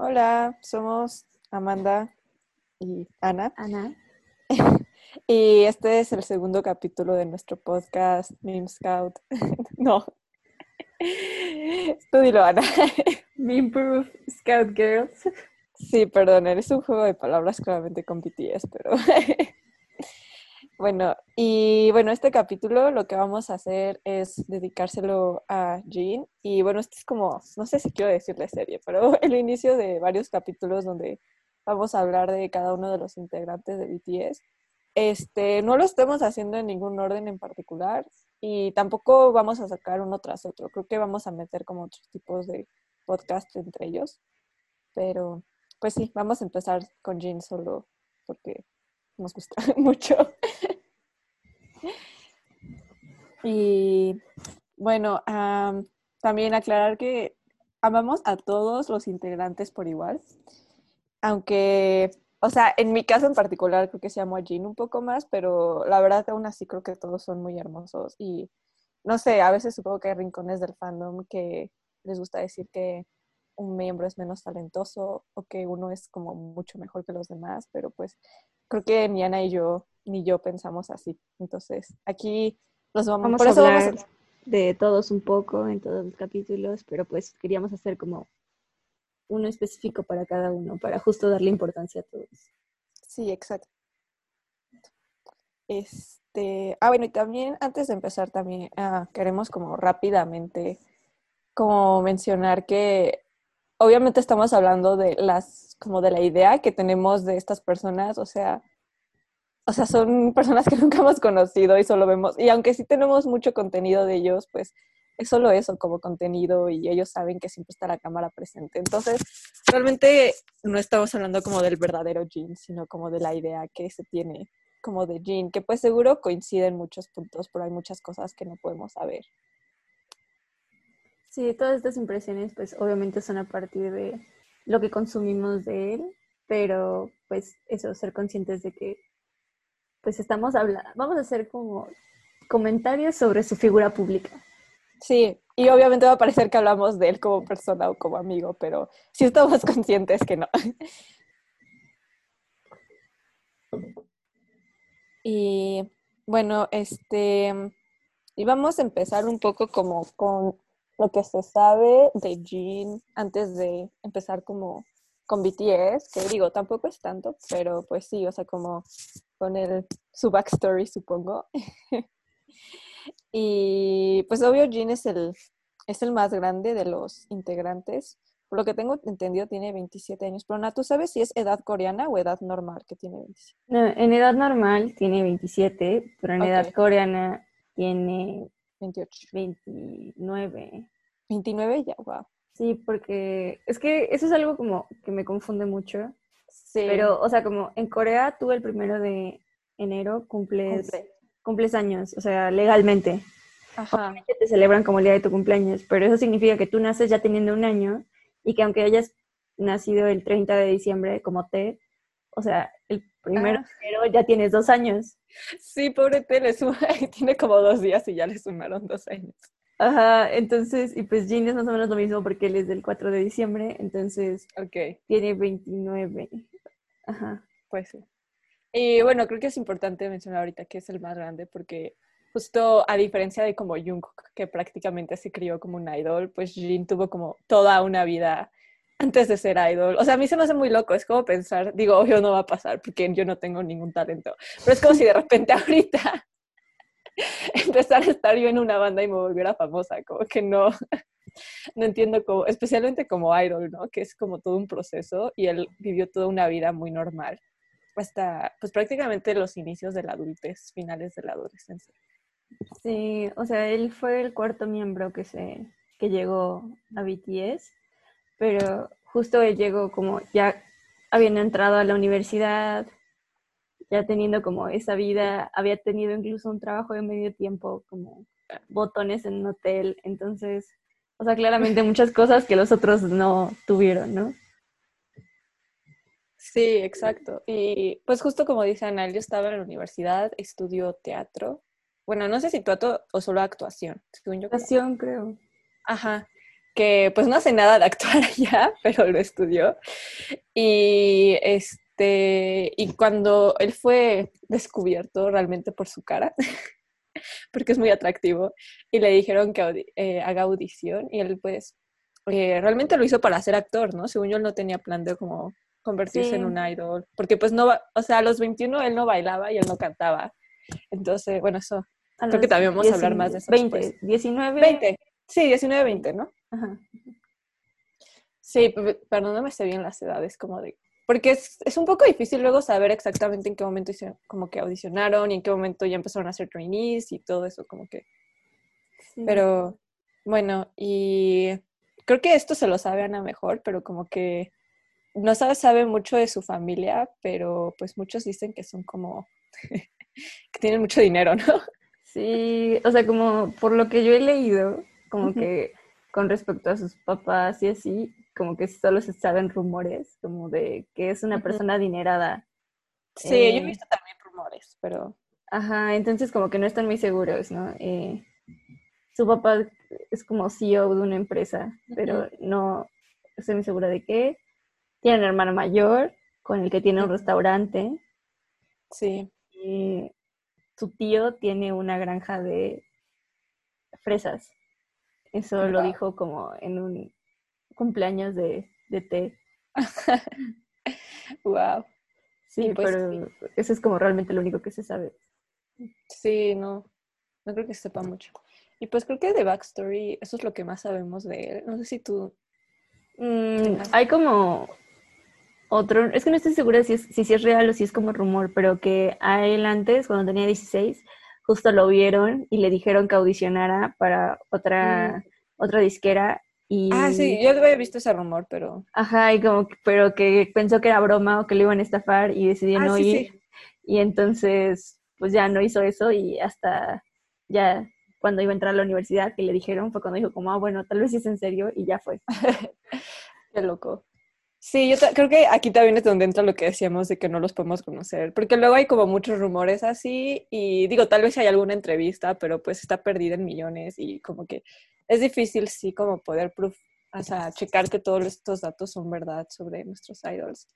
Hola, somos Amanda y Ana. Ana. Y este es el segundo capítulo de nuestro podcast Meme Scout. no. Tú dilo, Ana. Meme Proof Scout Girls. Sí, perdón, es un juego de palabras claramente con BTS, pero... bueno, y bueno, este capítulo lo que vamos a hacer es dedicárselo a Jean. Y bueno, este es como, no sé si quiero decirle serie, pero el inicio de varios capítulos donde vamos a hablar de cada uno de los integrantes de BTS. Este, no lo estamos haciendo en ningún orden en particular y tampoco vamos a sacar uno tras otro. Creo que vamos a meter como otros tipos de podcast entre ellos. Pero pues sí, vamos a empezar con Jean solo porque nos gusta mucho. y bueno, también aclarar que amamos a todos los integrantes por igual, aunque, o sea, en mi caso en particular creo que se amo a Jean un poco más, pero la verdad aún así creo que todos son muy hermosos y no sé, a veces supongo que hay rincones del fandom que les gusta decir que un miembro es menos talentoso o que uno es como mucho mejor que los demás, pero pues creo que ni Ana y yo ni yo pensamos así. Entonces, aquí vamos, vamos a hablar de todos un poco en todos los capítulos, pero pues queríamos hacer como uno específico para cada uno, para justo darle importancia a todos. Sí, exacto. Este, ah, bueno, y también antes de empezar también ah, queremos como rápidamente como mencionar que obviamente estamos hablando de las, como de la idea que tenemos de estas personas, o sea, o sea, son personas que nunca hemos conocido y solo vemos, y aunque sí tenemos mucho contenido de ellos, pues es solo eso como contenido y ellos saben que siempre está la cámara presente. Entonces, realmente no estamos hablando como del verdadero Jean, sino como de la idea que se tiene como de Jean, que pues seguro coincide en muchos puntos, pero hay muchas cosas que no podemos saber. Sí, todas estas impresiones pues obviamente son a partir de lo que consumimos de él, pero pues eso, ser conscientes de que pues estamos hablando, vamos a hacer como comentarios sobre su figura pública. Sí, y obviamente va a parecer que hablamos de él como persona o como amigo, pero sí estamos conscientes que no. Y bueno, este, y vamos a empezar un poco como con lo que se sabe de Jean antes de empezar como con BTS, que digo, tampoco es tanto, pero pues sí, o sea, como con el, su backstory, supongo. y pues obvio, Jean es el, es el más grande de los integrantes. Por lo que tengo entendido, tiene 27 años. Pero Ana, ¿tú sabes si es edad coreana o edad normal que tiene 27? No, en edad normal tiene 27, pero en edad coreana tiene 28. 29. 29 ya, wow. Sí, porque es que eso es algo como que me confunde mucho. Sí. Pero, o sea, como en Corea tú el primero de enero cumples, cumples años, o sea, legalmente. Ajá. te celebran como el día de tu cumpleaños, pero eso significa que tú naces ya teniendo un año y que aunque hayas nacido el 30 de diciembre como te, o sea, el primero de enero ya tienes dos años. Sí, pobre T, le suma, tiene como dos días y ya le sumaron dos años. Ajá, entonces, y pues Jean es más o menos lo mismo porque él es del 4 de diciembre, entonces okay. tiene 29. Ajá. Pues sí. Y bueno, creo que es importante mencionar ahorita que es el más grande porque justo a diferencia de como Jungkook, que prácticamente se crió como un idol, pues Jin tuvo como toda una vida antes de ser idol. O sea, a mí se me hace muy loco, es como pensar, digo, obvio no va a pasar porque yo no tengo ningún talento, pero es como si de repente ahorita empezar a estar yo en una banda y me volviera famosa, como que no, no entiendo cómo, especialmente como idol, ¿no? Que es como todo un proceso y él vivió toda una vida muy normal hasta pues prácticamente los inicios de la adultez, finales de la adolescencia. Sí, o sea, él fue el cuarto miembro que se que llegó a BTS, pero justo él llegó como ya habiendo entrado a la universidad, ya teniendo como esa vida, había tenido incluso un trabajo de medio tiempo, como botones en un hotel, entonces, o sea, claramente muchas cosas que los otros no tuvieron, ¿no? Sí, exacto. Y pues justo como dice Ana, yo estaba en la universidad, estudió teatro. Bueno, no sé si teatro o solo actuación. Según yo, actuación, creo. Ajá que pues no hace nada de actuar ya, pero lo estudió. Y este, y cuando él fue descubierto realmente por su cara, porque es muy atractivo, y le dijeron que eh, haga audición, y él pues eh, realmente lo hizo para ser actor, ¿no? Según yo, él no tenía plan de como convertirse en un idol, porque pues no, o sea, a los 21 él no bailaba y él no cantaba. Entonces, bueno, eso, creo que también vamos a hablar más de eso. 20, 19. 20, sí, 19, 20, ¿no? Ajá. Sí, pero no me sé bien las edades, como de... Porque es, es, un poco difícil luego saber exactamente en qué momento hicieron, como que audicionaron y en qué momento ya empezaron a hacer trainees y todo eso, como que... Pero, bueno, y creo que esto se lo sabe Ana mejor, pero como que no sabe, sabe mucho de su familia, pero pues muchos dicen que son como, que tienen mucho dinero, ¿no? Sí, o sea, como por lo que yo he leído, como que con respecto a sus papás y así, como que solo se saben rumores, como de que es una persona adinerada. Sí, yo he eh, visto también rumores, pero... Ajá, entonces como que no están muy seguros, ¿no? Eh, su papá es como CEO de una empresa, pero no estoy muy segura de qué. Tiene un hermano mayor con el que tiene un restaurante. Sí. Y su tío tiene una granja de fresas. Eso lo dijo como en un cumpleaños de, de té. wow. Sí, pues pero eso es como realmente lo único que se sabe. Sí, no, no creo que sepa mucho. Y pues creo que de Backstory, eso es lo que más sabemos de él. No sé si tú... Mm, hay como otro, es que no estoy segura si es, si, es real o si es como rumor, pero que a él antes, cuando tenía 16, justo lo vieron y le dijeron que audicionara para otra, mm. otra disquera. Y... Ah, sí, yo había visto ese rumor, pero... Ajá, y como, pero que pensó que era broma o que le iban a estafar y decidió ah, no ir. Y entonces, pues ya no hizo eso y hasta ya cuando iba a entrar a la universidad que le dijeron fue cuando dijo como, ah, bueno, tal vez es en serio y ya fue. Qué loco. Sí, yo creo que aquí también es donde entra lo que decíamos de que no los podemos conocer, porque luego hay como muchos rumores así y digo, tal vez hay alguna entrevista, pero pues está perdida en millones y como que es difícil sí como poder o sea, checar que todos estos datos son verdad sobre nuestros idols.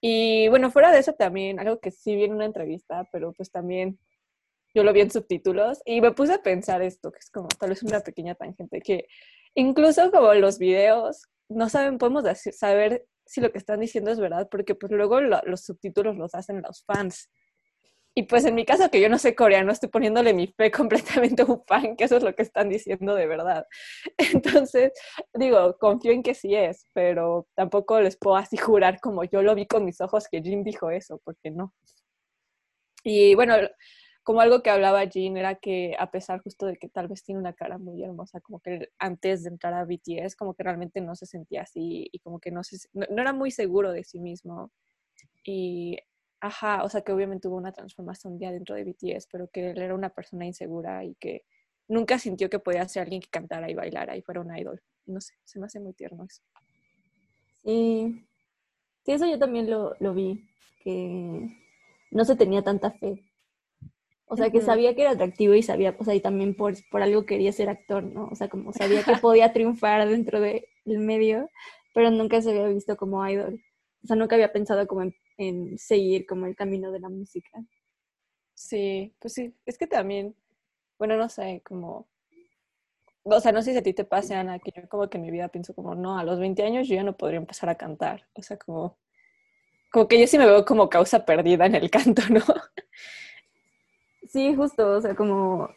Y bueno, fuera de eso también, algo que sí vi en una entrevista, pero pues también yo lo vi en subtítulos y me puse a pensar esto, que es como tal vez una pequeña tangente, que incluso como los videos, no saben, podemos saber si lo que están diciendo es verdad, porque pues luego los subtítulos los hacen los fans. Y pues en mi caso, que yo no sé coreano, estoy poniéndole mi fe completamente a un fan, que eso es lo que están diciendo de verdad. Entonces, digo, confío en que sí es, pero tampoco les puedo así jurar como yo lo vi con mis ojos que Jin dijo eso, porque no. Y bueno, como algo que hablaba Jean era que a pesar justo de que tal vez tiene una cara muy hermosa, como que antes de entrar a BTS, como que realmente no se sentía así y como que no, se, no, era muy seguro de sí mismo. Y, ajá, o sea que obviamente hubo una transformación ya dentro de BTS, pero que él era una persona insegura y que nunca sintió que podía ser alguien que cantara y bailara y fuera un idol. No sé, se me hace muy tierno eso. Sí, sí eso yo también lo, lo vi, que no se tenía tanta fe o sea, que sabía que era atractivo y sabía, o sea, y también por, por algo quería ser actor, ¿no? O sea, como sabía que podía triunfar dentro del medio, pero nunca se había visto como idol. O sea, nunca había pensado como en, seguir como el camino de la música. Sí, pues sí, es que también, bueno, no sé, como, o sea, no sé si a ti te pase, Ana, que yo como que en mi vida pienso como, no, a los 20 años yo ya no podría empezar a cantar. O sea, como, como que yo sí me veo como causa perdida en el canto, ¿no? Sí, justo, o sea, como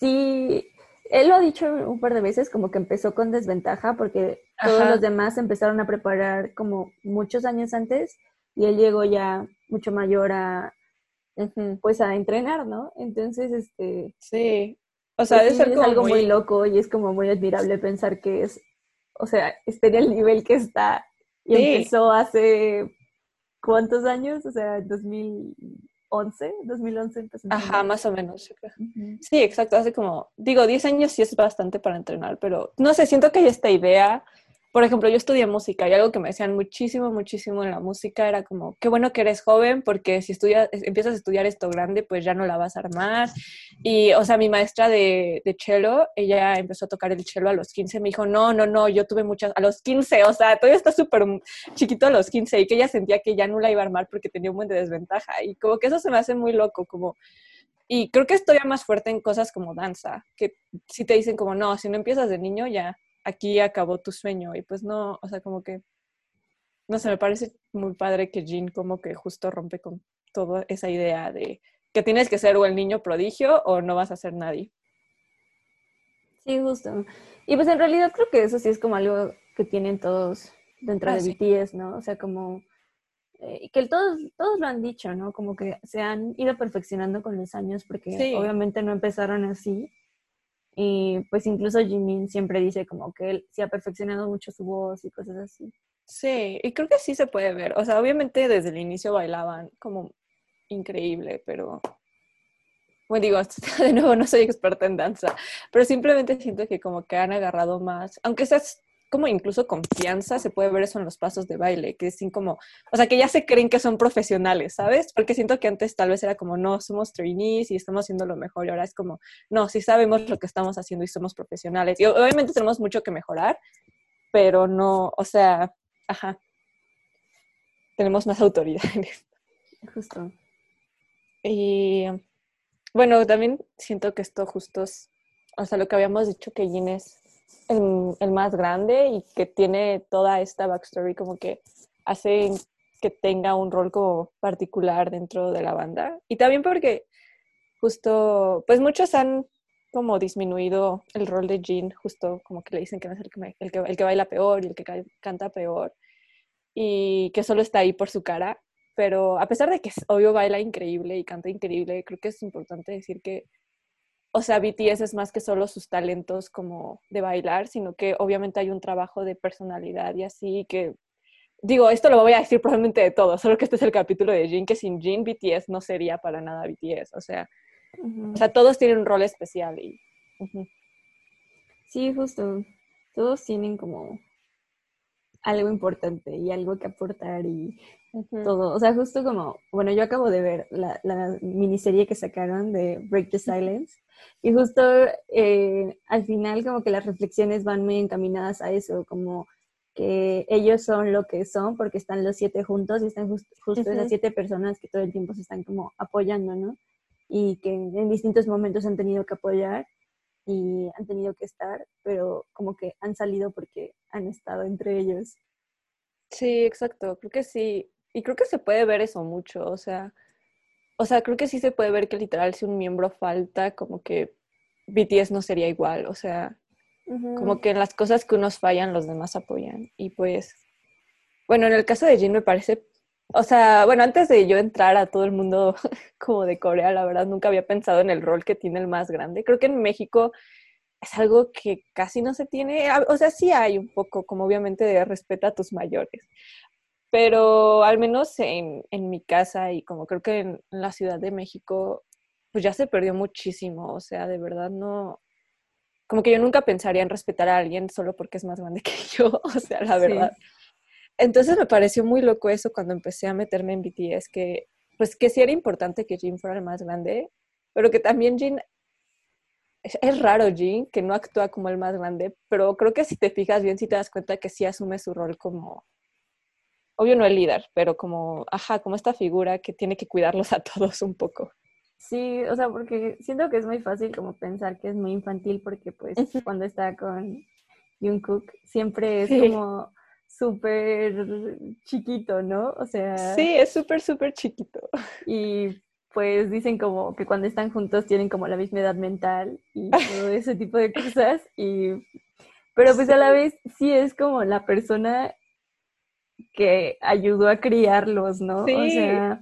sí, él lo ha dicho un par de veces, como que empezó con desventaja porque todos los demás empezaron a preparar como muchos años antes y él llegó ya mucho mayor a, pues a entrenar, ¿no? Entonces, este... Sí, o sea, pues es algo muy... loco y es como muy admirable pensar que es, o sea, esté en el nivel que está y empezó hace, ¿cuántos años? O sea, 2000... 2011, 2011 empezó. Ajá, más o menos. Sí, exacto. Hace como, digo, 10 años sí es bastante para entrenar, pero no sé, siento que hay esta idea por ejemplo, yo estudié música y algo que me decían muchísimo, muchísimo en la música era como, qué bueno que eres joven porque si estudias, empiezas a estudiar esto grande, pues ya no la vas a armar. Y, o sea, mi maestra de, de cello, ella empezó a tocar el cello a los 15, me dijo, no, no, no, yo tuve muchas, a los 15, o sea, todavía está súper chiquito a los 15 y que ella sentía que ya no la iba a armar porque tenía un buen de desventaja. Y como que eso se me hace muy loco, como... Y creo que estoy más fuerte en cosas como danza, que si te dicen como, no, si no empiezas de niño ya aquí acabó tu sueño. Y pues no, o sea, como que, no sé, me parece muy padre que Jean como que justo rompe con toda esa idea de que tienes que ser o el niño prodigio o no vas a ser nadie. Sí, justo. Y pues en realidad creo que eso sí es como algo que tienen todos dentro ah, de BTS, ¿no? O sea, como eh, que todos, todos lo han dicho, ¿no? Como que se han ido perfeccionando con los años porque obviamente no empezaron así. Y pues incluso Jimin siempre dice como que él sí ha perfeccionado mucho su voz y cosas así. Sí, y creo que sí se puede ver. O sea, obviamente desde el inicio bailaban como increíble, pero bueno, digo, de nuevo no soy experta en danza, pero simplemente siento que como que han agarrado más, aunque seas como incluso confianza, se puede ver eso en los pasos de baile, que es como, o sea, que ya se creen que son profesionales, ¿sabes? Porque siento que antes tal vez era como, no, somos trainees y estamos haciendo lo mejor, y ahora es como, no, sí sabemos lo que estamos haciendo y somos profesionales. Y obviamente tenemos mucho que mejorar, pero no, o sea, ajá, tenemos más autoridad en esto. Justo. Y bueno, también siento que esto justo es, o sea, lo que habíamos dicho que Ginés el, más grande y que tiene toda esta backstory como que hace que tenga un rol como particular dentro de la banda. Y también porque justo, pues muchos han como disminuido el rol de Jean, justo como que le dicen que no es el que, el que, el que baila peor y el que canta peor, y que solo está ahí por su cara. Pero a pesar de que obvio baila increíble y canta increíble, creo que es importante decir que o sea, BTS es más que solo sus talentos como de bailar, sino que obviamente hay un trabajo de personalidad y así que, digo, esto lo voy a decir probablemente de todo, solo que este es el capítulo de Jin, que sin Jin BTS no sería para nada BTS, o sea, o sea todos tienen un rol especial y... Sí, justo, todos tienen como algo importante y algo que aportar y todo. O sea, justo como, bueno, yo acabo de ver la, la, miniserie que sacaron de Break the Silence y justo eh, al final como que las reflexiones van muy encaminadas a eso, como que ellos son lo que son porque están los siete juntos y están justo esas siete personas que todo el tiempo se están como apoyando, ¿no? Y que en distintos momentos han tenido que apoyar y han tenido que estar, pero como que han salido porque han estado entre ellos. Sí, exacto, creo que sí. Y creo que se puede ver eso mucho, o sea, o sea, creo que sí se puede ver que literal si un miembro falta, como que BTS no sería igual, o sea, como que en las cosas que unos fallan, los demás apoyan. Y pues, bueno, en el caso de Jin me parece, o sea, bueno, antes de yo entrar a todo el mundo como de Corea, la verdad nunca había pensado en el rol que tiene el más grande. Creo que en México es algo que casi no se tiene, o sea, sí hay un poco, como obviamente de respeto a tus mayores, pero al menos en, en mi casa y como creo que en, la Ciudad de México, pues ya se perdió muchísimo, o sea, de verdad no, como que yo nunca pensaría en respetar a alguien solo porque es más grande que yo, o sea, la verdad. Entonces me pareció muy loco eso cuando empecé a meterme en BTS, que pues que sí era importante que Jin fuera el más grande, pero que también Jin, es, raro Jin, que no actúa como el más grande, pero creo que si te fijas bien, si te das cuenta que sí asume su rol como, obvio no el líder, pero como, ajá, como esta figura que tiene que cuidarlos a todos un poco. Sí, o sea, porque siento que es muy fácil como pensar que es muy infantil porque pues cuando está con Jungkook siempre es como súper chiquito, ¿no? O sea... Sí, es súper, súper chiquito. Y pues dicen como que cuando están juntos tienen como la misma edad mental y todo ese tipo de cosas. Y... Pero pues a la vez sí es como la persona que ayudó a criarlos, ¿no? Sí. O sea,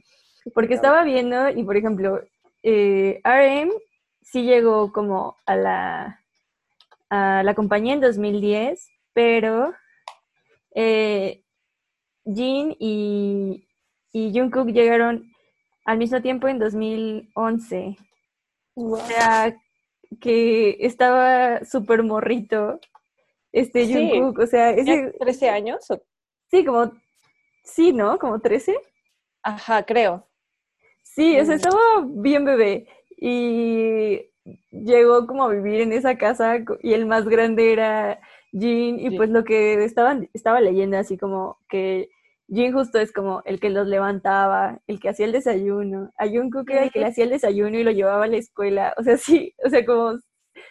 porque estaba viendo y, por ejemplo, eh, RM sí llegó como a la, a la compañía en 2010, pero eh, Jin y, y Jungkook llegaron al mismo tiempo en 2011. O sea, que estaba súper morrito este Jungkook, o sea, ese... ¿13 años? Sí, como, sí, ¿no? Como 13. Ajá, creo. Sí, o sea, estaba bien bebé y llegó como a vivir en esa casa y el más grande era Jin y pues lo que estaban, estaba leyendo así como que Jin justo es como el que los levantaba, el que hacía el desayuno. A Jungkook era el que le hacía el desayuno y lo llevaba a la escuela. O sea, sí, o sea, como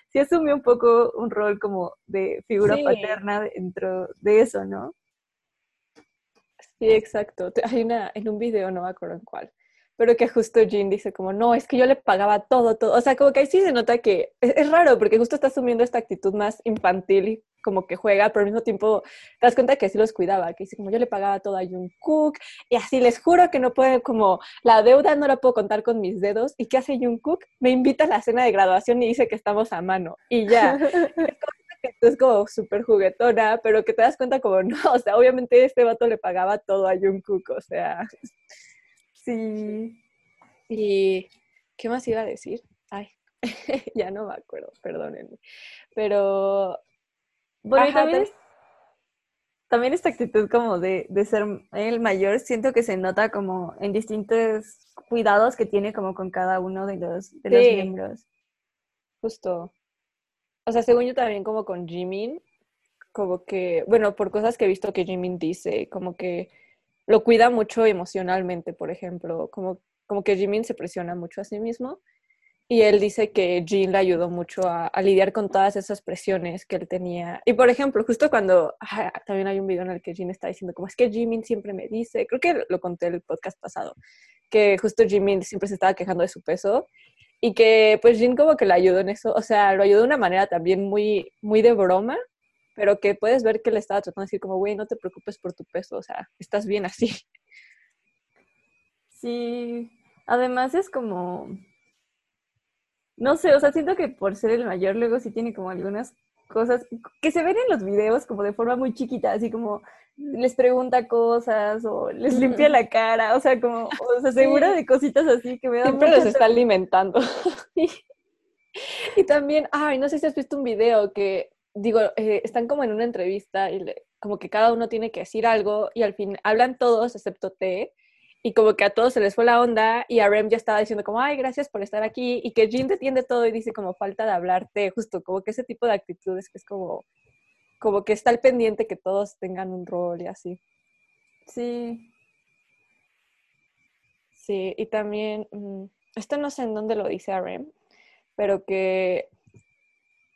sí asumió un poco un rol como de figura paterna dentro de eso, ¿no? Sí, exacto. Hay una, en un video, no me acuerdo en cuál, pero que justo Jin dice como, no, es que yo le pagaba todo, todo. O sea, como que ahí sí se nota que es, raro porque justo está asumiendo esta actitud más infantil y como que juega, pero al mismo tiempo te das cuenta que sí los cuidaba, que dice como yo le pagaba todo a Jungkook y así les juro que no puede, como la deuda no la puedo contar con mis dedos. ¿Y qué hace Jungkook? Me invita a la cena de graduación y dice que estamos a mano y ya. es como súper juguetona, pero que te das cuenta como no, o sea, obviamente este vato le pagaba todo a Jungkook, o sea, sí. Y, ¿qué más iba a decir? Ay, ya no me acuerdo, perdónenme. Pero, bueno, también, también esta actitud como de, ser el mayor, siento que se nota como en distintos cuidados que tiene como con cada uno de los, de los miembros. Justo o sea, según yo también como con Jimin, como que, bueno, por cosas que he visto que Jimin dice, como que lo cuida mucho emocionalmente, por ejemplo, como, como que Jimin se presiona mucho a sí mismo y él dice que Jin le ayudó mucho a, lidiar con todas esas presiones que él tenía. Y por ejemplo, justo cuando, también hay un video en el que Jin está diciendo, como es que Jimin siempre me dice, creo que lo conté el podcast pasado, que justo Jimin siempre se estaba quejando de su peso y que pues Jin como que le ayudó en eso, o sea, lo ayudó de una manera también muy, muy de broma, pero que puedes ver que le estaba tratando de decir como, güey, no te preocupes por tu peso, o sea, estás bien así. Sí, además es como, no sé, o sea, siento que por ser el mayor luego sí tiene como algunas cosas que se ven en los videos como de forma muy chiquita, así como les pregunta cosas o les limpia la cara, o sea, como o se asegura de cositas así que me dan Siempre los está alimentando. Y también, ay, no sé si has visto un video que, digo, eh, están como en una entrevista y como que cada uno tiene que decir algo y al fin hablan todos excepto T y como que a todos se les fue la onda y a Rem ya estaba diciendo como, ay, gracias por estar aquí y que Jin entiende todo y dice como falta de hablarte, justo como que ese tipo de actitudes que es como como que está al pendiente que todos tengan un rol y así. Sí. Sí, y también, mm, esto no sé en dónde lo dice Arem, pero que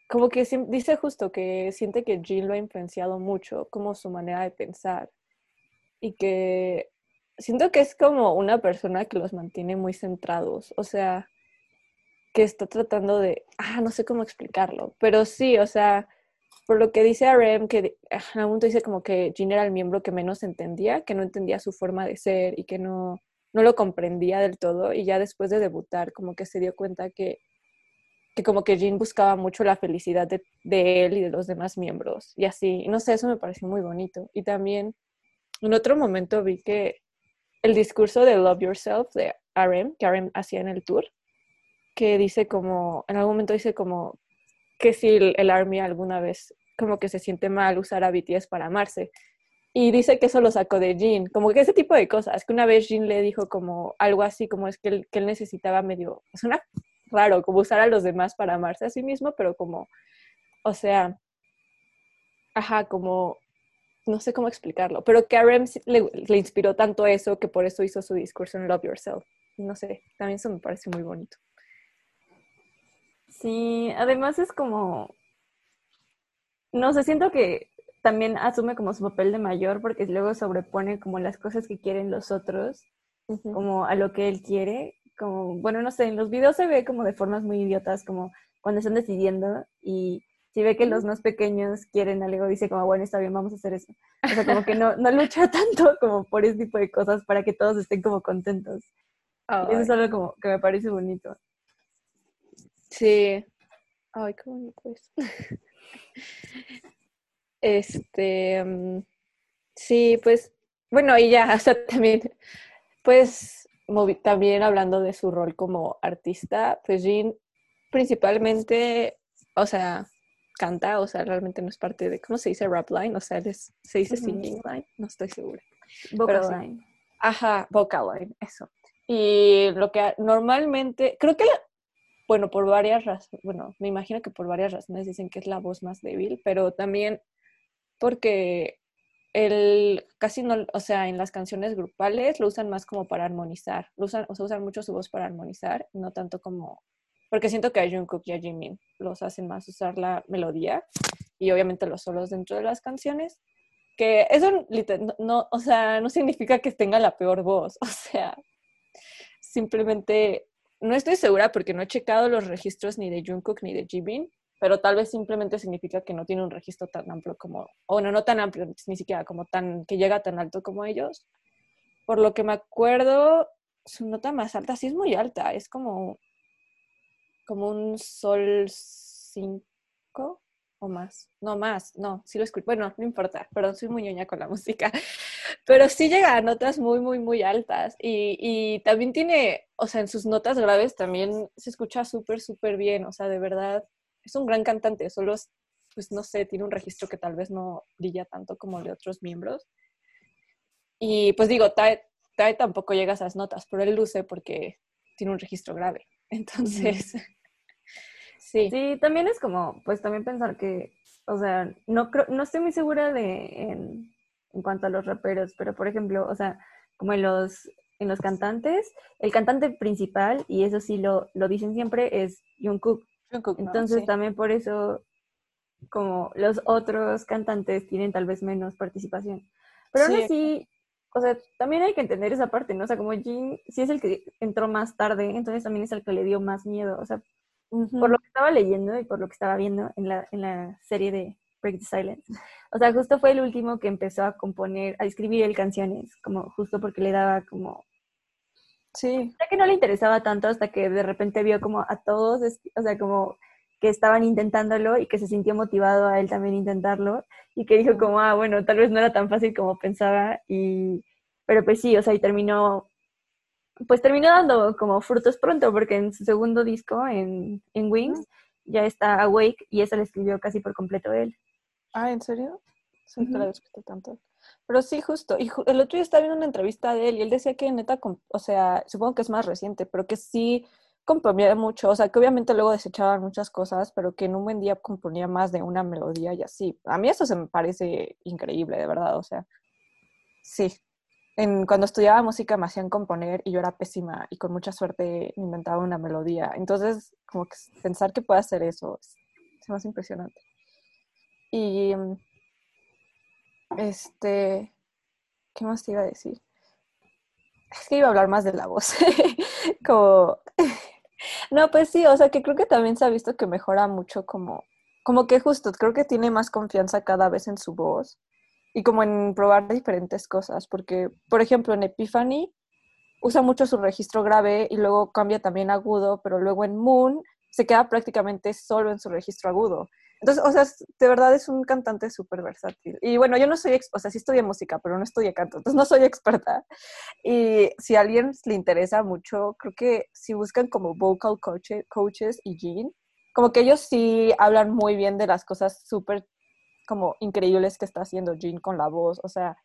como que dice justo que siente que Jean lo ha influenciado mucho, como su manera de pensar, y que siento que es como una persona que los mantiene muy centrados, o sea, que está tratando de, ah, no sé cómo explicarlo, pero sí, o sea, por lo que dice RM, que a un dice como que Jean era el miembro que menos entendía, que no entendía su forma de ser y que no, no lo comprendía del todo. Y ya después de debutar, como que se dio cuenta que, que como que Jean buscaba mucho la felicidad de, de, él y de los demás miembros. Y así, no sé, eso me pareció muy bonito. Y también en otro momento vi que el discurso de Love Yourself de RM, que RM hacía en el tour, que dice como, en algún momento dice como que si el, el Army alguna vez como que se siente mal usar a BTS para amarse. Y dice que eso lo sacó de Jin, como que ese tipo de cosas, que una vez Jin le dijo como algo así, como es que él, que él necesitaba medio, suena raro, como usar a los demás para amarse a sí mismo, pero como, o sea, ajá, como, no sé cómo explicarlo, pero que a Rem le, le inspiró tanto eso que por eso hizo su discurso en Love Yourself. No sé, también eso me parece muy bonito. Sí, además es como, no sé, siento que también asume como su papel de mayor porque luego sobrepone como las cosas que quieren los otros, como a lo que él quiere. Como, bueno, no sé, en los videos se ve como de formas muy idiotas, como cuando están decidiendo y si ve que los más pequeños quieren algo, dice como, bueno, está bien, vamos a hacer eso. O sea, como que no, no lucha tanto como por ese tipo de cosas para que todos estén como contentos. Eso es algo como que me parece bonito. Sí. Ay, qué bonito es. Este, mm, sí, pues, bueno, y ya, o sea, también, pues, también hablando de su rol como artista, pues Jean principalmente, o sea, canta, o sea, realmente no es parte de, ¿cómo se dice rap line? O sea, se dice singing line, no estoy segura. Vocal line. Ajá, vocal line, eso. Y lo que normalmente, creo que, bueno, por varias razones, bueno, me imagino que por varias razones dicen que es la voz más débil, pero también porque el casi no, o sea, en las canciones grupales lo usan más como para armonizar, lo usan, o sea, usan mucho su voz para armonizar, no tanto como, porque siento que a Jungkook y a Jimin los hacen más usar la melodía y obviamente los solos dentro de las canciones, que eso no, o sea, no significa que tenga la peor voz, o sea, simplemente no estoy segura porque no he checado los registros ni de Jungkook ni de Jimin, pero tal vez simplemente significa que no tiene un registro tan amplio como, o no, no tan amplio, ni siquiera como tan, que llega tan alto como ellos. Por lo que me acuerdo, su nota más alta sí es muy alta, es como, como un sol 5 o más, no más, no, sí lo escucho, bueno, no importa, perdón, soy muy ñoña con la música, pero sí llega a notas muy, muy, muy altas y, y también tiene, o sea, en sus notas graves también se escucha súper, súper bien, o sea, de verdad, es un gran cantante, solo, pues no sé, tiene un registro que tal vez no brilla tanto como el de otros miembros. Y pues digo, Tae, tampoco llega a esas notas, pero él luce porque tiene un registro grave. Entonces, sí. Sí, también es como, pues también pensar que, o sea, no, creo, no estoy muy segura de, en, en cuanto a los raperos, pero por ejemplo, o sea, como en los, en los cantantes, el cantante principal, y eso sí lo, lo dicen siempre, es Jungkook. Entonces también por eso como los otros cantantes tienen tal vez menos participación. Pero aún así, o sea, también hay que entender esa parte, ¿no? O sea, como Jin sí es el que entró más tarde, entonces también es el que le dio más miedo. O sea, por lo que estaba leyendo y por lo que estaba viendo en la, en la serie de Break the Silence. O sea, justo fue el último que empezó a componer, a escribir el canciones, como justo porque le daba como Sí. Ya que no le interesaba tanto hasta que de repente vio como a todos, o sea, como que estaban intentándolo y que se sintió motivado a él también intentarlo y que dijo como, ah, bueno, tal vez no era tan fácil como pensaba y, pero pues sí, o sea, y terminó, pues terminó dando como frutos pronto porque en su segundo disco, en, en Wings, ya está Awake y esa le escribió casi por completo él. Ah, ¿en serio? Sí, uh tanto. Pero sí, justo. Y el otro día estaba viendo una entrevista de él y él decía que neta, o sea, supongo que es más reciente, pero que sí componía mucho. O sea, que obviamente luego desechaban muchas cosas, pero que en un buen día componía más de una melodía y así. A mí eso se me parece increíble, de verdad. O sea, sí. En, cuando estudiaba música me hacían componer y yo era pésima y con mucha suerte inventaba una melodía. Entonces, como que pensar que pueda hacer eso es, es más impresionante. Y mm, este, ¿qué más te iba a decir? Es que iba a hablar más de la voz. como, no, pues sí, o sea que creo que también se ha visto que mejora mucho como, como que justo, creo que tiene más confianza cada vez en su voz y como en probar diferentes cosas, porque, por ejemplo, en Epiphany usa mucho su registro grave y luego cambia también agudo, pero luego en Moon se queda prácticamente solo en su registro agudo. Entonces, o sea, de verdad es un cantante súper versátil. Y bueno, yo no soy, o sea, sí estudié música, pero no estudié canto, entonces no soy experta. Y si a alguien le interesa mucho, creo que si buscan como vocal coaches y Jean, como que ellos sí hablan muy bien de las cosas súper como increíbles que está haciendo Jean con la voz. O sea,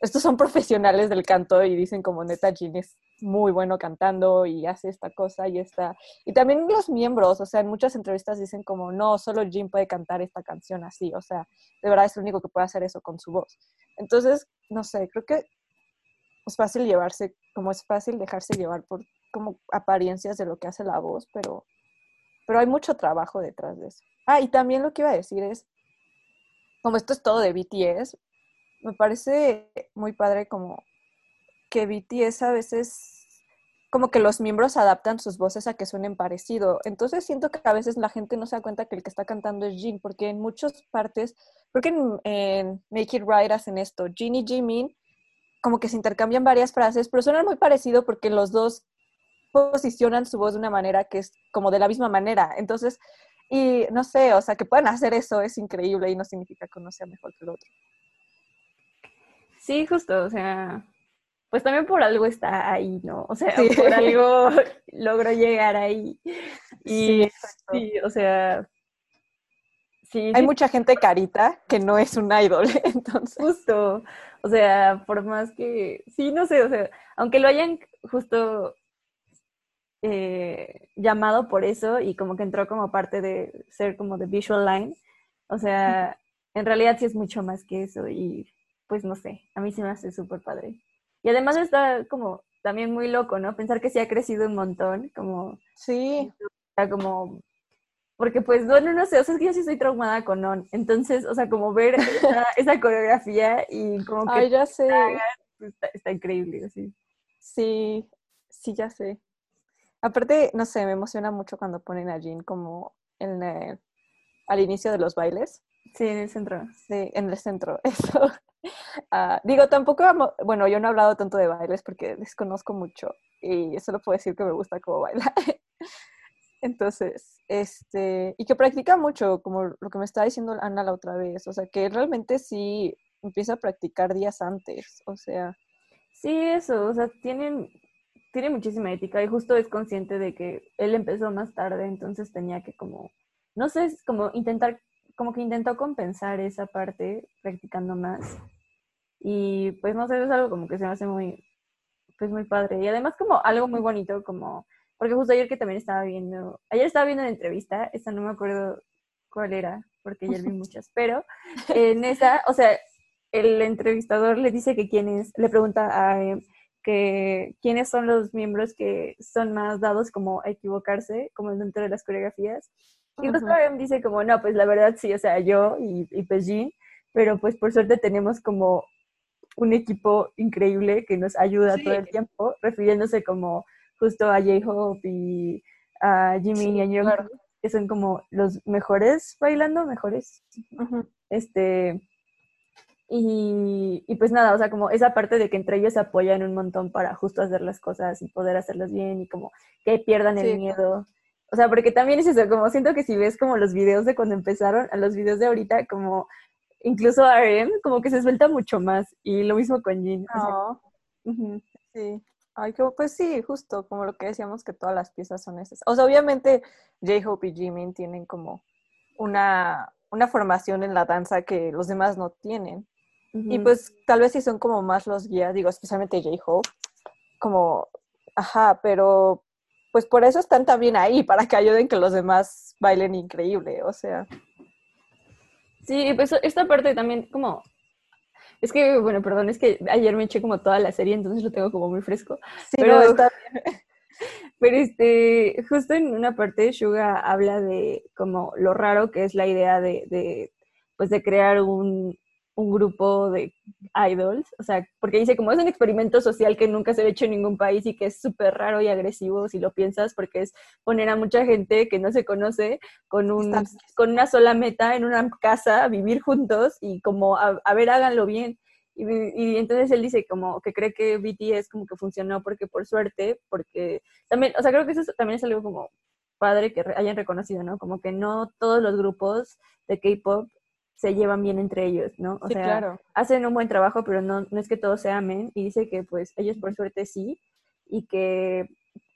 estos son profesionales del canto y dicen como neta Jean es muy bueno cantando y hace esta cosa y esta. Y también los miembros, o sea, en muchas entrevistas dicen como no, solo Jean puede cantar esta canción así, o sea, de verdad es el único que puede hacer eso con su voz. Entonces, no sé, creo que es fácil llevarse, como es fácil dejarse llevar por como apariencias de lo que hace la voz, pero, pero hay mucho trabajo detrás de eso. Ah, y también lo que iba a decir es, como esto es todo de BTS, me parece muy padre como que BTS a veces como que los miembros adaptan sus voces a que suenen parecido. Entonces siento que a veces la gente no se da cuenta que el que está cantando es Jin, porque en muchas partes, creo que en, Make It Right hacen esto, Jin y Jimin como que se intercambian varias frases, pero suenan muy parecido porque los dos posicionan su voz de una manera que es como de la misma manera. Entonces, y no sé, o sea, que puedan hacer eso es increíble y no significa que uno sea mejor que el otro. Sí, justo, o sea, pues también por algo está ahí, ¿no? O sea, por algo logró llegar ahí. Y sí, o sea, Sí. Hay mucha gente carita que no es un idol, entonces. Justo. O sea, por más que. Sí, no sé, o sea, aunque lo hayan justo eh, llamado por eso y como que entró como parte de ser como de visual line. O sea, en realidad sí es mucho más que eso y pues no sé, a mí sí me hace súper padre. Y además está como también muy loco, ¿no? Pensar que sí ha crecido un montón, como... Sí. Como... Porque pues, no, no, sé, o sea, es que yo sí estoy traumada con On. Entonces, o sea, como ver esa, coreografía y como que... Ay, ya sé. Pues, está, increíble, así. Sí, sí, ya sé. Aparte, no sé, me emociona mucho cuando ponen a Jean como en al inicio de los bailes. Sí, en el centro. Sí, en el centro, eso. Ah, digo, tampoco, bueno, yo no he hablado tanto de bailes porque desconozco mucho y solo puedo decir que me gusta cómo baila. Entonces, este, y que practica mucho, como lo que me estaba diciendo Ana la otra vez, o sea, que realmente sí empieza a practicar días antes, o sea. Sí, eso, o sea, tienen, tiene muchísima ética y justo es consciente de que él empezó más tarde, entonces tenía que como, no sé, como intentar, como que intentó compensar esa parte practicando más. Y pues no sé, es algo como que se me hace muy, pues muy padre. Y además como algo muy bonito, como, porque justo ayer que también estaba viendo, ayer estaba viendo una entrevista, esta no me acuerdo cuál era, porque ayer vi muchas, pero en esa, o sea, el entrevistador le dice que quién es, le pregunta a que quiénes son los miembros que son más dados como a equivocarse, como dentro de las coreografías. Y entonces dice como, no, pues la verdad sí, o sea, yo y, y pues pero pues por suerte tenemos como un equipo increíble que nos ayuda todo el tiempo, refiriéndose como justo a J-Hope y a Jimmy y a Young, que son como los mejores bailando, mejores. Este, y, pues nada, o sea, como esa parte de que entre ellos se apoyan un montón para justo hacer las cosas y poder hacerlas bien y como que pierdan el miedo. O sea, porque también es eso, como siento que si ves como los videos de cuando empezaron a los videos de ahorita, como incluso RM, como que se suelta mucho más. Y lo mismo con Jin. Sí. Ay, pues sí, justo como lo que decíamos que todas las piezas son esas. O sea, obviamente J-Hope y Jimin tienen como una, una formación en la danza que los demás no tienen. Y pues tal vez sí son como más los guías, digo, especialmente J-Hope, como, ajá, pero pues por eso están también ahí, para que ayuden que los demás bailen increíble, o sea. Sí, pues esta parte también como... Es que, bueno, perdón, es que ayer me eché como toda la serie, entonces lo tengo como muy fresco. Sí, pero está bien. Pero este, justo en una parte Suga habla de como lo raro que es la idea de, de pues de crear un, un grupo de idols, o sea, porque dice como es un experimento social que nunca se ha hecho en ningún país y que es súper raro y agresivo si lo piensas, porque es poner a mucha gente que no se conoce con, un, con una sola meta en una casa, vivir juntos y como, a, ver, háganlo bien. Y, y, entonces él dice como que cree que BTS como que funcionó porque por suerte, porque también, o sea, creo que eso también es algo como padre que hayan reconocido, ¿no? Como que no todos los grupos de K-pop se llevan bien entre ellos, ¿no? O sea, claro. hacen un buen trabajo, pero no, no es que todos se amen. Y dice que pues ellos por suerte sí, y que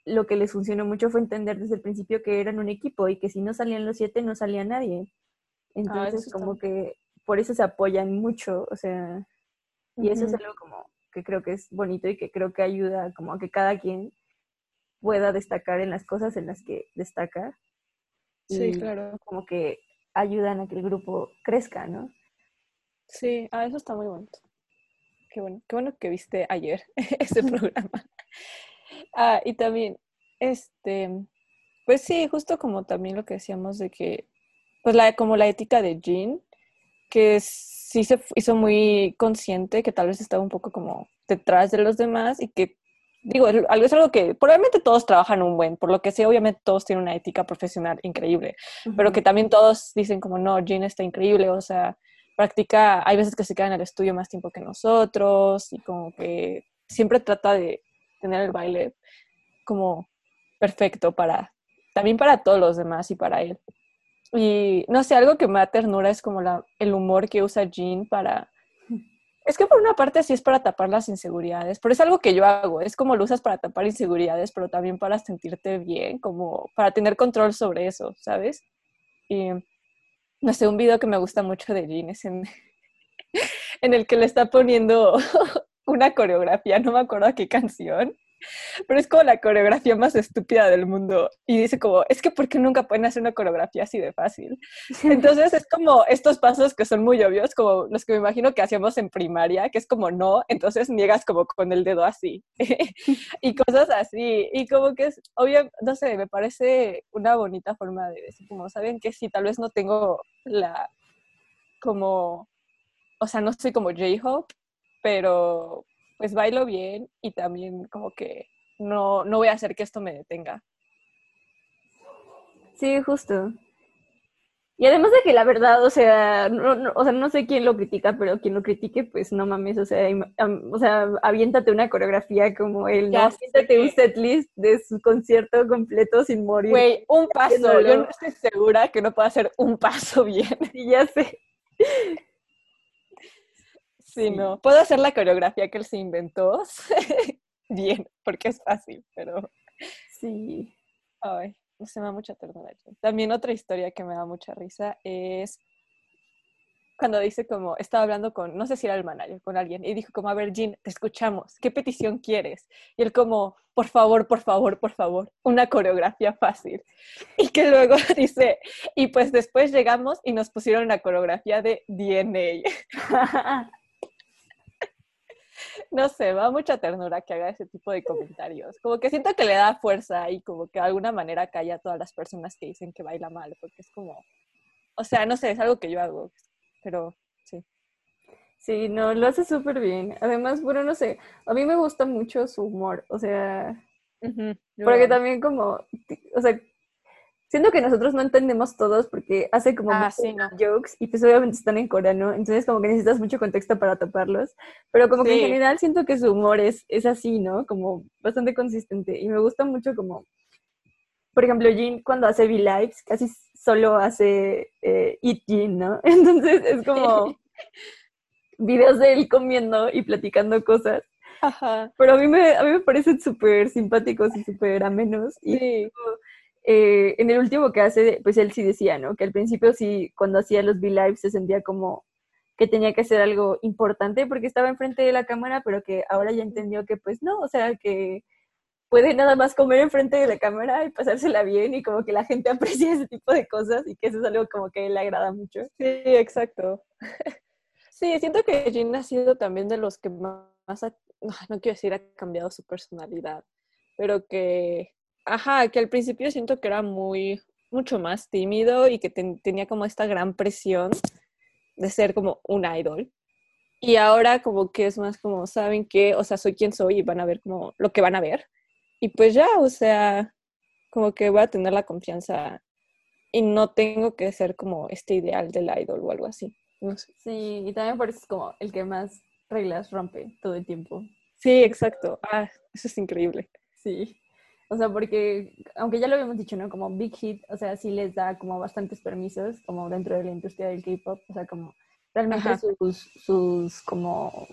lo que les funcionó mucho fue entender desde el principio que eran un equipo y que si no salían los siete no salía nadie. Ah, Entonces como que por eso se apoyan mucho, o sea, y eso es algo como que creo que es bonito y que creo que ayuda como a que cada quien pueda destacar en las cosas en las que destaca. Sí, claro. Como que ayudan a que el grupo crezca, ¿no? Sí, ah, eso está muy bonito. Qué bueno, qué bueno que viste ayer ese programa. ah, y también, este, pues sí, justo como también lo que decíamos de que, pues la, como la ética de Jean, que sí se hizo muy consciente que tal vez estaba un poco como detrás de los demás y que digo, es algo que probablemente todos trabajan un buen, por lo que sé, obviamente todos tienen una ética profesional increíble, pero que también todos dicen como, no, Jean está increíble, o sea, practica, hay veces que se queda en el estudio más tiempo que nosotros y como que siempre trata de tener el baile como perfecto para, también para todos los demás y para él. Y no sé, algo que me da ternura es como la, el humor que usa Jean para es que por una parte sí es para tapar las inseguridades, pero es algo que yo hago, es como lo usas para tapar inseguridades, pero también para sentirte bien, como para tener control sobre eso, ¿sabes? Y no sé, un video que me gusta mucho de Jean es en, en el que le está poniendo una coreografía, no me acuerdo a qué canción, pero es como la coreografía más estúpida del mundo. Y dice como, es que ¿por qué nunca pueden hacer una coreografía así de fácil? Entonces es como estos pasos que son muy obvios, como los que me imagino que hacíamos en primaria, que es como no, entonces niegas como con el dedo así. y cosas así. Y como que es, obvio, no sé, me parece una bonita forma de decir, como, ¿saben que Sí, tal vez no tengo la, como, o sea, no soy como J-Hope, pero pues bailo bien y también como que no, no voy a hacer que esto me detenga. Sí, justo. Y además de que la verdad, o sea, no, o sea, no sé quién lo critica, pero quien lo critique, pues no mames, o sea, o sea, aviéntate una coreografía como él, ¿no? Aviéntate un setlist de su concierto completo sin morir. Güey, un paso, yo no estoy segura que no pueda hacer un paso bien. Y ya sé. Sí, no. Puedo hacer la coreografía que él se inventó. Bien, porque es fácil, pero. Sí. Ay, se me da mucha ternura. También otra historia que me da mucha risa es cuando dice como, estaba hablando con, no sé si era el manager, con alguien, y dijo como, a ver, Jean, te escuchamos, ¿qué petición quieres? Y él como, por favor, por favor, por favor, una coreografía fácil. Y que luego dice, y pues después llegamos y nos pusieron la coreografía de DNA. no sé, va mucha ternura que haga ese tipo de comentarios. Como que siento que le da fuerza y como que de alguna manera calla a todas las personas que dicen que baila mal, porque es como, o sea, no sé, es algo que yo hago, pero sí. Sí, no, lo hace súper bien. Además, bueno, no sé, a mí me gusta mucho su humor, o sea, porque también como, o sea, siento que nosotros no entendemos todos porque hace como ah, jokes y pues obviamente están en coreano, entonces como que necesitas mucho contexto para taparlos, pero como que en general siento que su humor es, es así, ¿no? Como bastante consistente y me gusta mucho como, por ejemplo, Jin cuando hace V-Lives casi solo hace eh, Eat Jin, ¿no? Entonces es como videos de él comiendo y platicando cosas. Ajá. Pero a mí me, a mí me parecen súper simpáticos y súper amenos. Y eh, en el último que hace, pues él sí decía, ¿no? Que al principio sí, cuando hacía los V-Lives se sentía como que tenía que hacer algo importante porque estaba enfrente de la cámara, pero que ahora ya entendió que pues no, o sea, que puede nada más comer enfrente de la cámara y pasársela bien y como que la gente aprecia ese tipo de cosas y que eso es algo como que le agrada mucho. Sí, exacto. Sí, siento que Jin ha sido también de los que más, no quiero decir ha cambiado su personalidad, pero que ajá, que al principio siento que era muy, mucho más tímido y que tenía como esta gran presión de ser como un idol. Y ahora como que es más como, ¿saben qué? O sea, soy quien soy y van a ver como lo que van a ver. Y pues ya, o sea, como que voy a tener la confianza y no tengo que ser como este ideal del idol o algo así. No sé. Sí, y también por eso es como el que más reglas rompe todo el tiempo. Sí, exacto. Ah, eso es increíble. Sí. O sea, porque, aunque ya lo habíamos dicho, ¿no? Como Big Hit, o sea, sí les da como bastantes permisos, como dentro de la industria del K-pop, o sea, como realmente sus, sus como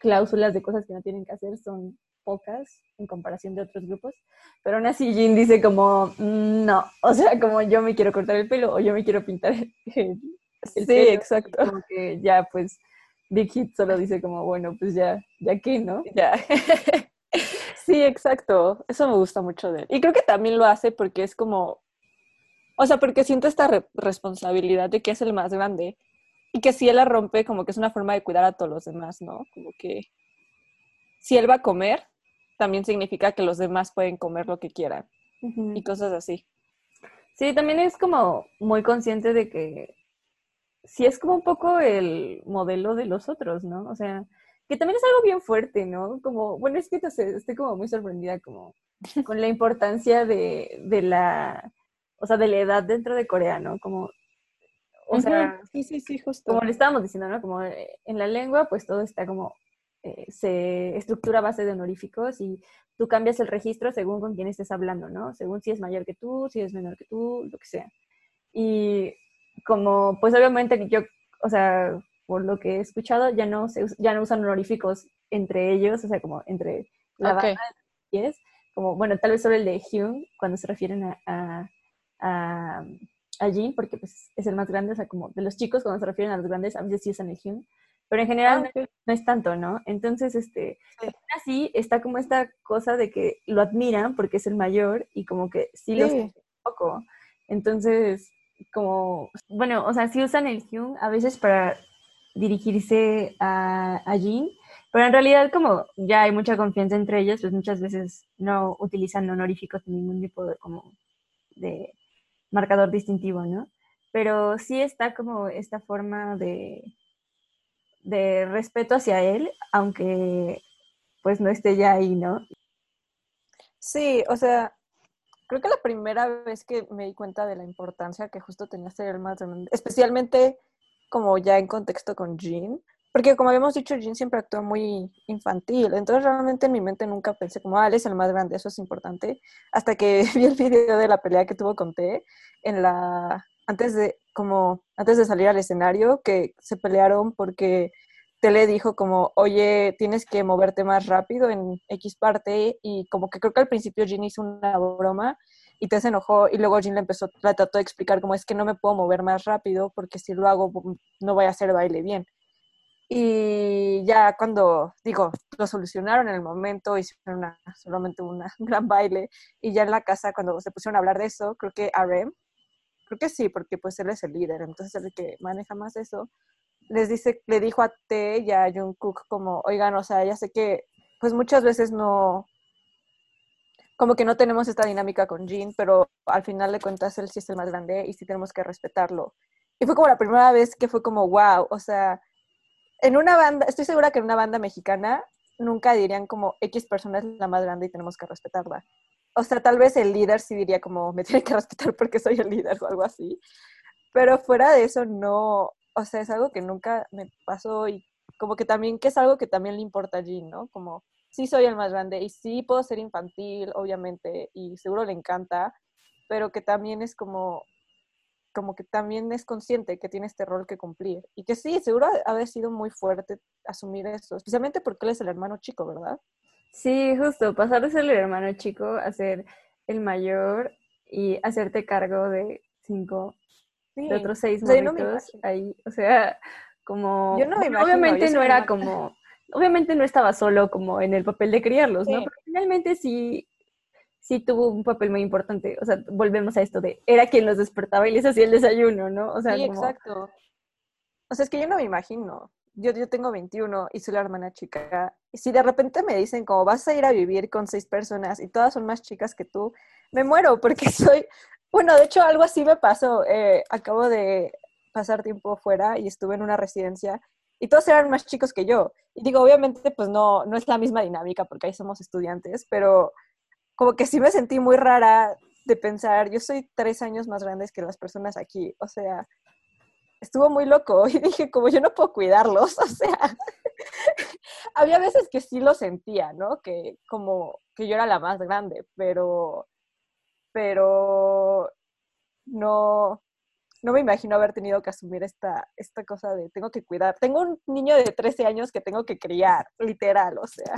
cláusulas de cosas que no tienen que hacer son pocas en comparación de otros grupos, pero aún así Jin dice como, mm, no, o sea, como yo me quiero cortar el pelo o yo me quiero pintar el, Sí, exacto. Como que ya, pues, Big Hit solo dice como, bueno, pues ya, ya qué, ¿no? Ya. Sí, exacto. Eso me gusta mucho de él. Y creo que también lo hace porque es como, o sea, porque siente esta responsabilidad de que es el más grande y que si él la rompe, como que es una forma de cuidar a todos los demás, ¿no? Como que si él va a comer, también significa que los demás pueden comer lo que quieran y cosas así. Sí, también es como muy consciente de que sí es como un poco el modelo de los otros, ¿no? O sea, que también es algo bien fuerte, ¿no? Como, bueno, es que no sé, estoy como muy sorprendida como con la importancia de, de la, o sea, de la edad dentro de Corea, ¿no? Como, o sea, sí, sí, sí, justo. Como le estábamos diciendo, ¿no? Como eh, en la lengua, pues todo está como, eh, se estructura a base de honoríficos y tú cambias el registro según con quién estés hablando, ¿no? Según si es mayor que tú, si es menor que tú, lo que sea. Y como, pues obviamente yo, o sea, por lo que he escuchado, ya no, se, ya no usan honoríficos entre ellos, o sea, como entre la okay. banda como, bueno, tal vez solo el de Hyun, cuando se refieren a, a, a Jin, porque pues, es el más grande, o sea, como de los chicos, cuando se refieren a los grandes, a veces sí usan el Hyun, pero en general ah, no, es tanto, ¿no? Entonces, este, así está como esta cosa de que lo admiran porque es el mayor y como que sí, lo un poco. Entonces, como, bueno, o sea, sí usan el Hyun a veces para dirigirse a, a Jin, pero en realidad como ya hay mucha confianza entre ellos, pues muchas veces no utilizan honoríficos ni ningún tipo de como de marcador distintivo, ¿no? Pero sí está como esta forma de, de respeto hacia él, aunque pues no esté ya ahí, ¿no? Sí, o sea, creo que la primera vez que me di cuenta de la importancia que justo tenía ser el grande, especialmente como ya en contexto con Jean, porque como habíamos dicho, Jean siempre actuó muy infantil, entonces realmente en mi mente nunca pensé como, ah, él es el más grande, eso es importante, hasta que vi el video de la pelea que tuvo con T en la, antes de, como, antes de salir al escenario, que se pelearon porque T le dijo como, oye, tienes que moverte más rápido en X parte, y como que creo que al principio Jean hizo una broma, y T se enojó, y luego Jean le empezó, la trató de explicar como es que no me puedo mover más rápido, porque si lo hago no voy a hacer baile bien. Y ya cuando, digo, lo solucionaron en el momento, hicieron una, solamente un gran baile. Y ya en la casa, cuando se pusieron a hablar de eso, creo que Arem, creo que sí, porque pues él es el líder, entonces el que maneja más eso, les dice, le dijo a T y a Jungkook como, oigan, o sea, ya sé que pues muchas veces no, como que no tenemos esta dinámica con Jin, pero al final de cuentas él sí es el más grande y sí tenemos que respetarlo. Y fue como la primera vez que fue como, wow, o sea, en una banda, estoy segura que en una banda mexicana nunca dirían como X persona es la más grande y tenemos que respetarla. O sea, tal vez el líder sí diría como me tiene que respetar porque soy el líder o algo así. Pero fuera de eso no, o sea, es algo que nunca me pasó y como que también que es algo que también le importa a Jean, ¿no? Como sí soy el más grande y sí puedo ser infantil, obviamente, y seguro le encanta, pero que también es como como que también es consciente que tiene este rol que cumplir. Y que sí, seguro haber sido muy fuerte asumir eso, especialmente porque él es el hermano chico, ¿verdad? Sí, justo, pasar de ser el hermano chico a ser el mayor y hacerte cargo de cinco, de otros seis momentos ahí, o sea, como... Yo no me imagino, obviamente no era como... Obviamente no estaba solo como en el papel de criarlos, ¿no? Pero finalmente sí sí tuvo un papel muy importante. O sea, volvemos a esto de, era quien los despertaba y les hacía el desayuno, ¿no? O sea, sí, exacto. O sea, es que yo no me imagino. Yo, yo tengo 21 y soy la hermana chica. Y si de repente me dicen como vas a ir a vivir con seis personas y todas son más chicas que tú, me muero porque soy... Bueno, de hecho algo así me pasó. Eh, acabo de pasar tiempo fuera y estuve en una residencia y todos eran más chicos que yo. Y digo, obviamente, pues no, no es la misma dinámica porque ahí somos estudiantes, pero como que sí me sentí muy rara de pensar, yo soy tres años más grande que las personas aquí, o sea, estuvo muy loco y dije, como yo no puedo cuidarlos, o sea, había veces que sí lo sentía, ¿no? Que como que yo era la más grande, pero, pero no, no me imagino haber tenido que asumir esta, esta cosa de tengo que cuidar. Tengo un niño de 13 años que tengo que criar, literal, o sea.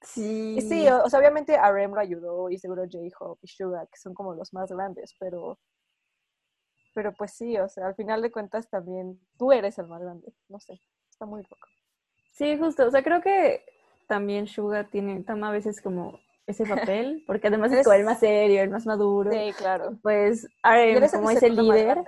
Sí. sí, o, sea, obviamente RM lo ayudó y seguro J-Hope y Suga, que son como los más grandes, pero, pero pues sí, o sea, al final de cuentas también tú eres el más grande, no sé, está muy loco. Sí, justo, o sea, creo que también Suga tiene, toma a veces como ese papel, porque además es, como el más serio, el más maduro. Sí, claro. Pues RM, como es el líder.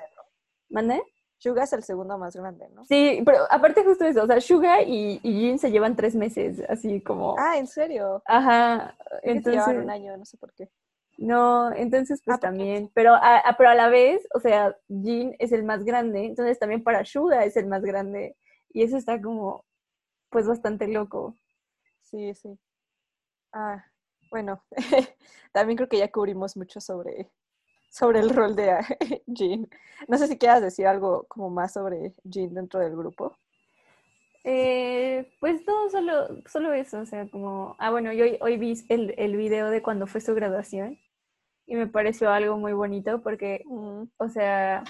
¿Mande? Suga es el segundo más grande, ¿no? Sí, pero aparte justo eso, o sea, Suga y, y Jin se llevan tres meses, así como... Ah, ¿en serio? Ajá. Entonces... Se un año, no sé por qué. No, entonces pues ah, también, pero a, pero a la vez, o sea, Jin es el más grande, entonces también para Suga es el más grande, y eso está como, pues bastante loco. Sí, sí. Ah, bueno, también creo que ya cubrimos mucho sobre sobre el rol de Jean. No sé si quieras decir algo como más sobre Jean dentro del grupo. Eh, pues no, solo, solo eso, o sea, como, ah, bueno, yo hoy, vi el, el, video de cuando fue su graduación y me pareció algo muy bonito porque, o sea,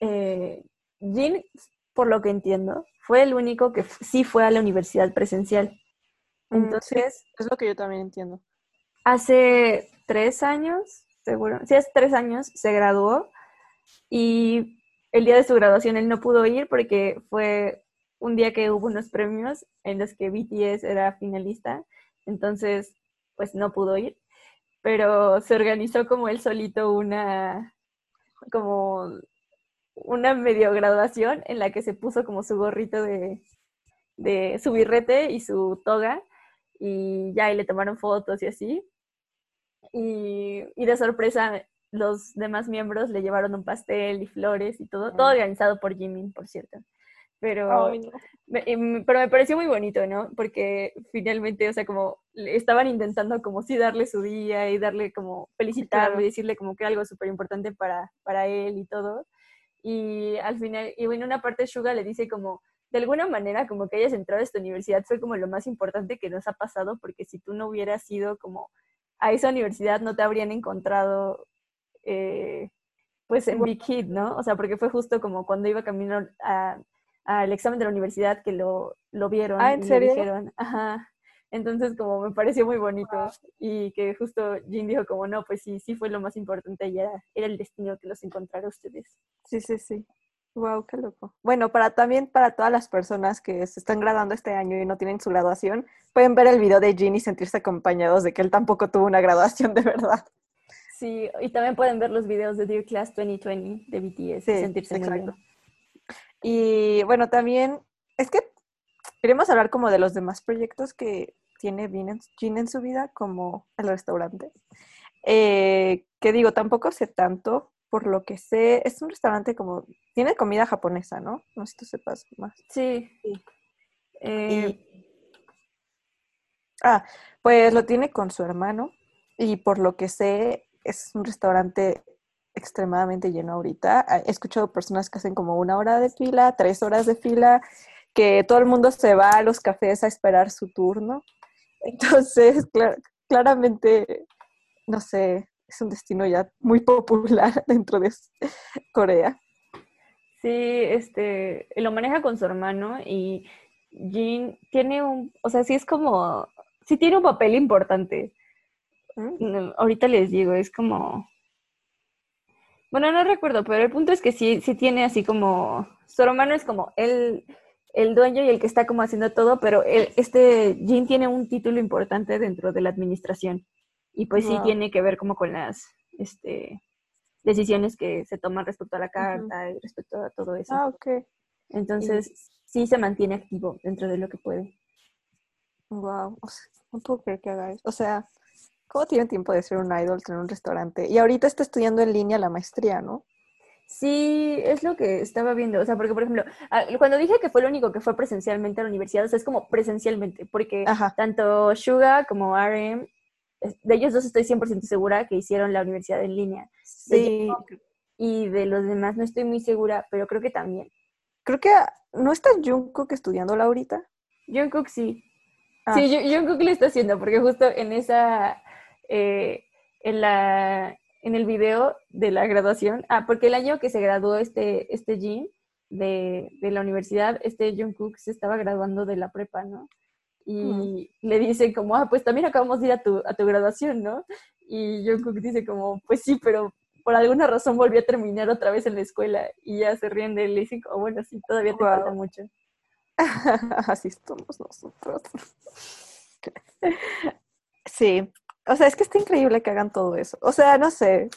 eh, Jean, por lo que entiendo, fue el único que sí fue a la universidad presencial. Mm, Entonces, es lo que yo también entiendo. Hace tres años seguro, si hace tres años se graduó Y el día de su graduación él no pudo ir porque fue un día que hubo unos premios en los que BTS era finalista, entonces pues no pudo ir, pero se organizó como él solito una, como una medio graduación en la que se puso como su gorrito de, de su birrete y su toga y ya y le tomaron fotos y así. Y, y de sorpresa los demás miembros le llevaron un pastel y flores y todo, todo organizado por Jimin, por cierto. Pero, me, pero me pareció muy bonito, ¿no? Porque finalmente, o sea, como estaban intentando como sí darle su día y darle como felicitarlo y decirle como que algo súper importante para, para él y todo. Y al final, y bueno, una parte Suga le dice como, de alguna manera, como que hayas entrado a esta universidad fue como lo más importante que nos ha pasado, porque si tú no hubieras ido como a esa universidad, no te habrían encontrado eh, pues en Big Hit, ¿no? O sea, porque fue justo como cuando iba camino al examen de la universidad que lo, lo vieron. Ah, ¿en y serio? dijeron, ajá. Entonces, como me pareció muy bonito y que justo Jin dijo como, no, pues sí, sí fue lo más importante y era, era el destino que los encontrara ustedes. Sí, sí, sí. Wow, qué loco. Bueno, para también para todas las personas que se están graduando este año y no tienen su graduación, pueden ver el video de Jin y sentirse acompañados de que él tampoco tuvo una graduación de verdad. Sí, y también pueden ver los videos de Dear Class 2020 de BTS sí, y sentirse exacto. muy bien. Y bueno, también es que queremos hablar como de los demás proyectos que tiene Jin en su vida, como el restaurante. Eh, que digo, tampoco sé tanto, por lo que sé, es un restaurante como, tiene comida japonesa, ¿no? No sé si tú sepas más. Sí. Eh, Y- ah, pues lo tiene con su hermano y por lo que sé es un restaurante extremadamente lleno ahorita. Ah, He escuchado personas que hacen como una hora de fila, tres horas de fila, que todo el mundo se va a los cafés a esperar su turno. Entonces, cla- claramente, no sé, es un destino ya muy popular dentro de Corea. Sí, este, lo maneja con su hermano y Jin tiene un, o sea, sí es como, sí tiene un papel importante. ¿Mm? Ahorita les digo, es como, bueno, no recuerdo, pero el punto es que sí, sí tiene así como, su hermano es como el, el dueño y el que está como haciendo todo, pero él- este Jin tiene un título importante dentro de la administración y pues sí tiene que ver como con las, este, decisiones que se toman respecto a la carta y respecto a todo eso. Ah, ok. Entonces, sí se mantiene activo dentro de lo que puede. Wow, o sea, no puedo creer que haga eso. O sea, ¿cómo tiene tiempo de ser un idol, tener un restaurante? Y ahorita está estudiando en línea la maestría, ¿no? Sí, es lo que estaba viendo. O sea, porque, por ejemplo, ah, cuando dije que fue lo único que fue presencialmente a la universidad, o sea, es como presencialmente, porque Ajá. tanto Suga como RM, de ellos dos estoy 100% segura que hicieron la universidad en línea. Sí, y de los demás no estoy muy segura, pero creo que también. creo que no está Jungkook estudiándola ahorita. Jungkook sí. Ah. Sí, Jung- Jungkook lo está haciendo, porque justo en esa, eh, en la, en el video de la graduación, ah, porque el año que se graduó este, este Jin de, de la universidad, este Jungkook se estaba graduando de la prepa, ¿no? Y le dice como, ah, pues también acabamos de ir a tu, a tu graduación, ¿no? Y Jungkook dice como, pues sí, pero por alguna razón volvió a terminar otra vez en la escuela y ya se ríen de él y le dicen como, bueno, sí, todavía te Guau. falta mucho. Así somos nosotros. Sí, o sea, es que está increíble que hagan todo eso. O sea, no sé.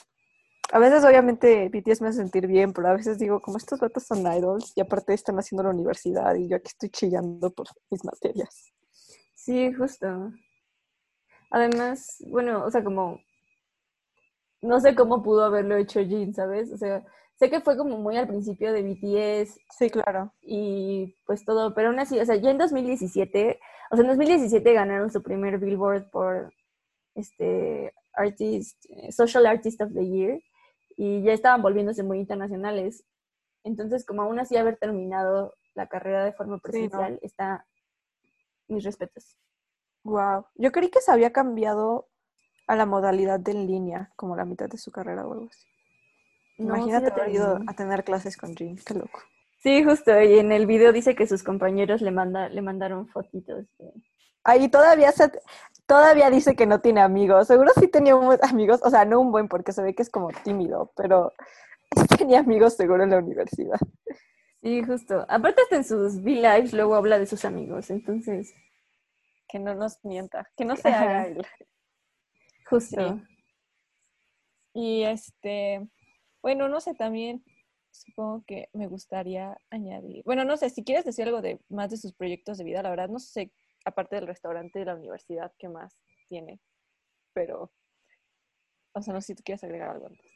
A veces, obviamente, BTS me hace sentir bien, pero a veces digo, como estos vatos son idols y aparte están haciendo la universidad y yo aquí estoy chillando por mis materias. Sí, justo. Además, bueno, o sea, como no sé cómo pudo haberlo hecho Jin, ¿sabes? O sea, sé que fue como muy al principio de BTS Sí, claro. y pues todo, pero aún así, o sea, ya en 2017, o sea, en 2017 ganaron su primer Billboard por este Artist, eh, Social Artist of the Year y ya estaban volviéndose muy internacionales. Entonces, como aún así haber terminado la carrera de forma ¿no? presencial, está mis respetos. Wow. Yo creí que se había cambiado a la modalidad de en línea, como la mitad de su carrera o algo así. No, sí Imagínate lo haber ido a tener clases con Jin, qué loco. Sí, justo, y en el video dice que sus compañeros le, manda, le mandaron fotitos. de- Ahí todavía se, todavía dice que no tiene amigos. Seguro sí tenía amigos, o sea, no un buen porque se ve que es como tímido, pero tenía amigos seguro en la universidad. Sí, justo. Aparte hasta en sus V-Lives luego habla de sus amigos, entonces... Que no nos mienta, que no se haga él. Justo. Y este, bueno, no sé, también supongo que me gustaría añadir, bueno, no sé, si quieres decir algo de más de sus proyectos de vida, la verdad no sé, aparte del restaurante de la universidad, qué más tiene, pero, o sea, no sé si tú quieres agregar algo antes.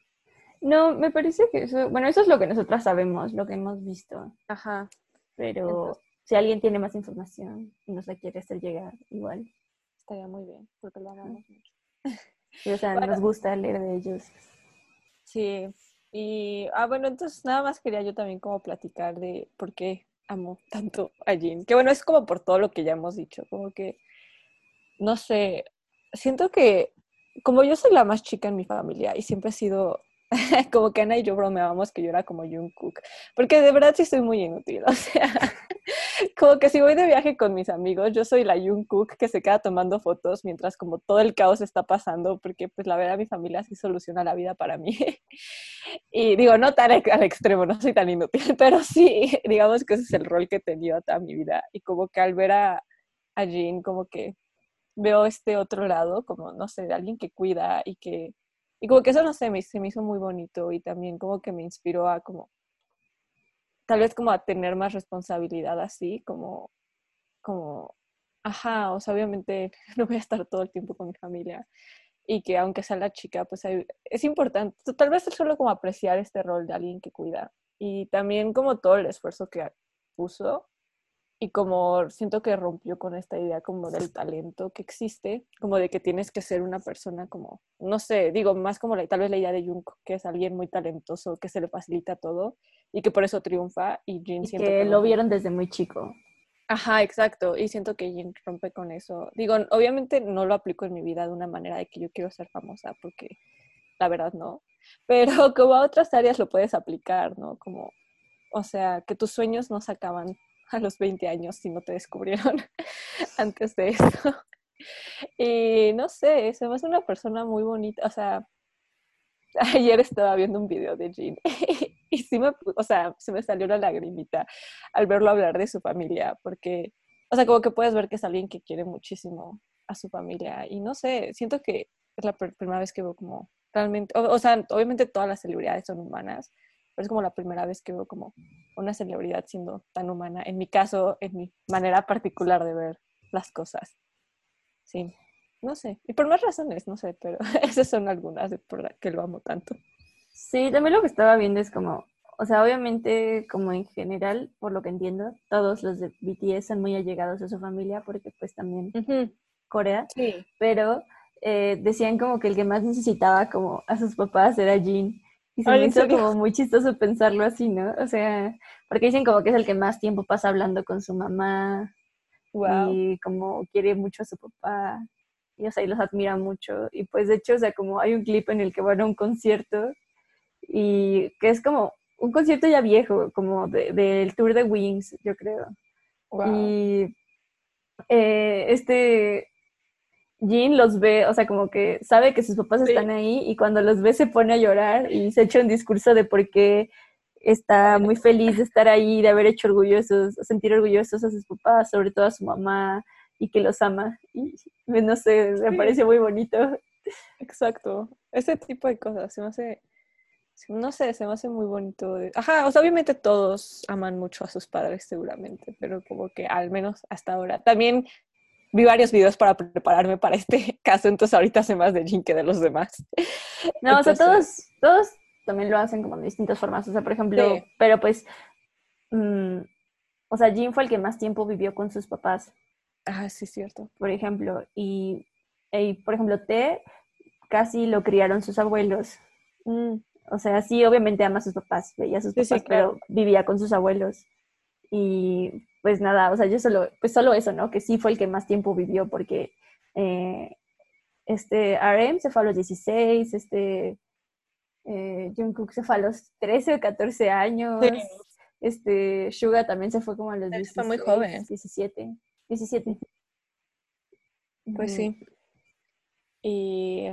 No, me parece que eso, bueno, eso es lo que nosotras sabemos, lo que hemos visto. Ajá. Pero si alguien tiene más información y nos la quiere hacer llegar, igual. Estaría muy bien, porque lo amamos mucho. Y, o sea, nos gusta leer de ellos. Sí. Y, ah, bueno, entonces nada más quería yo también como platicar de por qué amo tanto a Jean. Que bueno, es como por todo lo que ya hemos dicho, como que, no sé, siento que como yo soy la más chica en mi familia y siempre he sido como que Ana y yo bromeábamos que yo era como Jungkook, porque de verdad sí soy muy inútil, o sea, como que si voy de viaje con mis amigos, yo soy la Jungkook que se queda tomando fotos mientras como todo el caos está pasando, porque pues la verdad mi familia sí soluciona la vida para mí. y digo, no tan al extremo, no soy tan inútil, pero sí, digamos que ese es el rol que he tenido toda mi vida y como que al ver a, a Jean, como que veo este otro lado, como, no sé, de alguien que cuida y que y como que eso, no sé, me, se me hizo muy bonito y también como que me inspiró a como, tal vez como a tener más responsabilidad así, como, como, ajá, o sea, obviamente no voy a estar todo el tiempo con mi familia y que aunque sea la chica, pues es importante, tal vez es solo como apreciar este rol de alguien que cuida y también como todo el esfuerzo que puso y como siento que rompió con esta idea como del talento que existe, como de que tienes que ser una persona como, no sé, digo, más como la, tal vez la idea de Jung, que es alguien muy talentoso, que se le facilita todo y que por eso triunfa y Jin siento que, lo vieron desde muy chico. Ajá, exacto, y siento que Jin rompe con eso. Digo, obviamente no lo aplico en mi vida de una manera de que yo quiero ser famosa, porque la verdad no, pero como a otras áreas lo puedes aplicar, ¿no? Como, o sea, que tus sueños no se acaban a los 20 años si no te descubrieron antes de eso. Y no sé, se me hace una persona muy bonita. O sea, ayer estaba viendo un video de Jean y sí me, o sea, se me salió una lagrimita al verlo hablar de su familia, porque, o sea, como que puedes ver que es alguien que quiere muchísimo a su familia. Y no sé, siento que es la primera vez que veo como realmente, o sea, obviamente todas las celebridades son humanas, pero es como la primera vez que veo como una celebridad siendo tan humana, en mi caso, en mi manera particular de ver las cosas. Sí, no sé, y por más razones, no sé, pero esas son algunas de por las que lo amo tanto. Sí, también lo que estaba viendo es como, o sea, obviamente como en general, por lo que entiendo, todos los de BTS son muy allegados a su familia porque pues también Corea, sí. pero eh, decían como que el que más necesitaba como a sus papás era Jin y se me hizo como muy chistoso pensarlo así, ¿no? O sea, porque dicen como que es el que más tiempo pasa hablando con su mamá. Y como quiere mucho a su papá. Y o sea, y los admira mucho. Y pues de hecho, o sea, como hay un clip en el que van a un concierto y que es como un concierto ya viejo, como del tour de Wings, yo creo. Y eh, este Jean los ve, o sea, como que sabe que sus papás están ahí y cuando los ve se pone a llorar y se echa un discurso de por qué está muy feliz de estar ahí, de haber hecho orgullosos, sentir orgullosos a sus papás, sobre todo a su mamá y que los ama. Y no sé, me parece muy bonito. Exacto. Ese tipo de cosas se me hace, no sé, se me hace muy bonito. Ajá, o sea, obviamente todos aman mucho a sus padres seguramente, pero como que al menos hasta ahora. También vi varios videos para prepararme para este caso, entonces ahorita sé más de Jin que de los demás. No, o sea, todos, todos también lo hacen como de distintas formas. O sea, por ejemplo, pero pues, mm, o sea, Jin fue el que más tiempo vivió con sus papás. Ah, sí, cierto. Por ejemplo, y, por ejemplo, T casi lo criaron sus abuelos. Mm, o sea, sí, obviamente ama a sus papás, veía a sus papás, pero vivía con sus abuelos. Y pues nada, o sea, yo solo, pues solo eso, ¿no? Que sí fue el que más tiempo vivió porque eh, este RM se fue a los 16, este eh, Jungkook se fue a los 13 o 14 años, este Suga también se fue como a los 16, fue muy joven. 17, 17. Pues sí. Y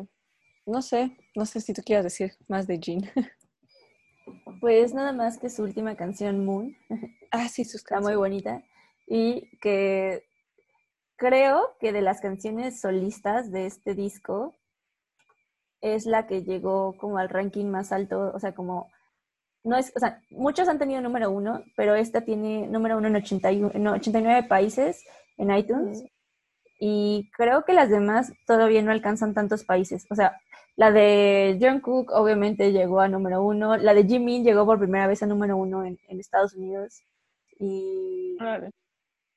no sé, no sé si tú quieras decir más de Jin. Pues nada más que su última canción, Moon. Ah, sí, su Está muy bonita. Y que creo que de las canciones solistas de este disco es la que llegó como al ranking más alto, o sea, como no es, o sea, muchos han tenido número uno, pero esta tiene número uno en, 81, en 89 países en iTunes. Y creo que las demás todavía no alcanzan tantos países. O sea, la de John Cook obviamente llegó a número uno. La de Jimmy llegó por primera vez a número uno en, Estados Unidos. Y,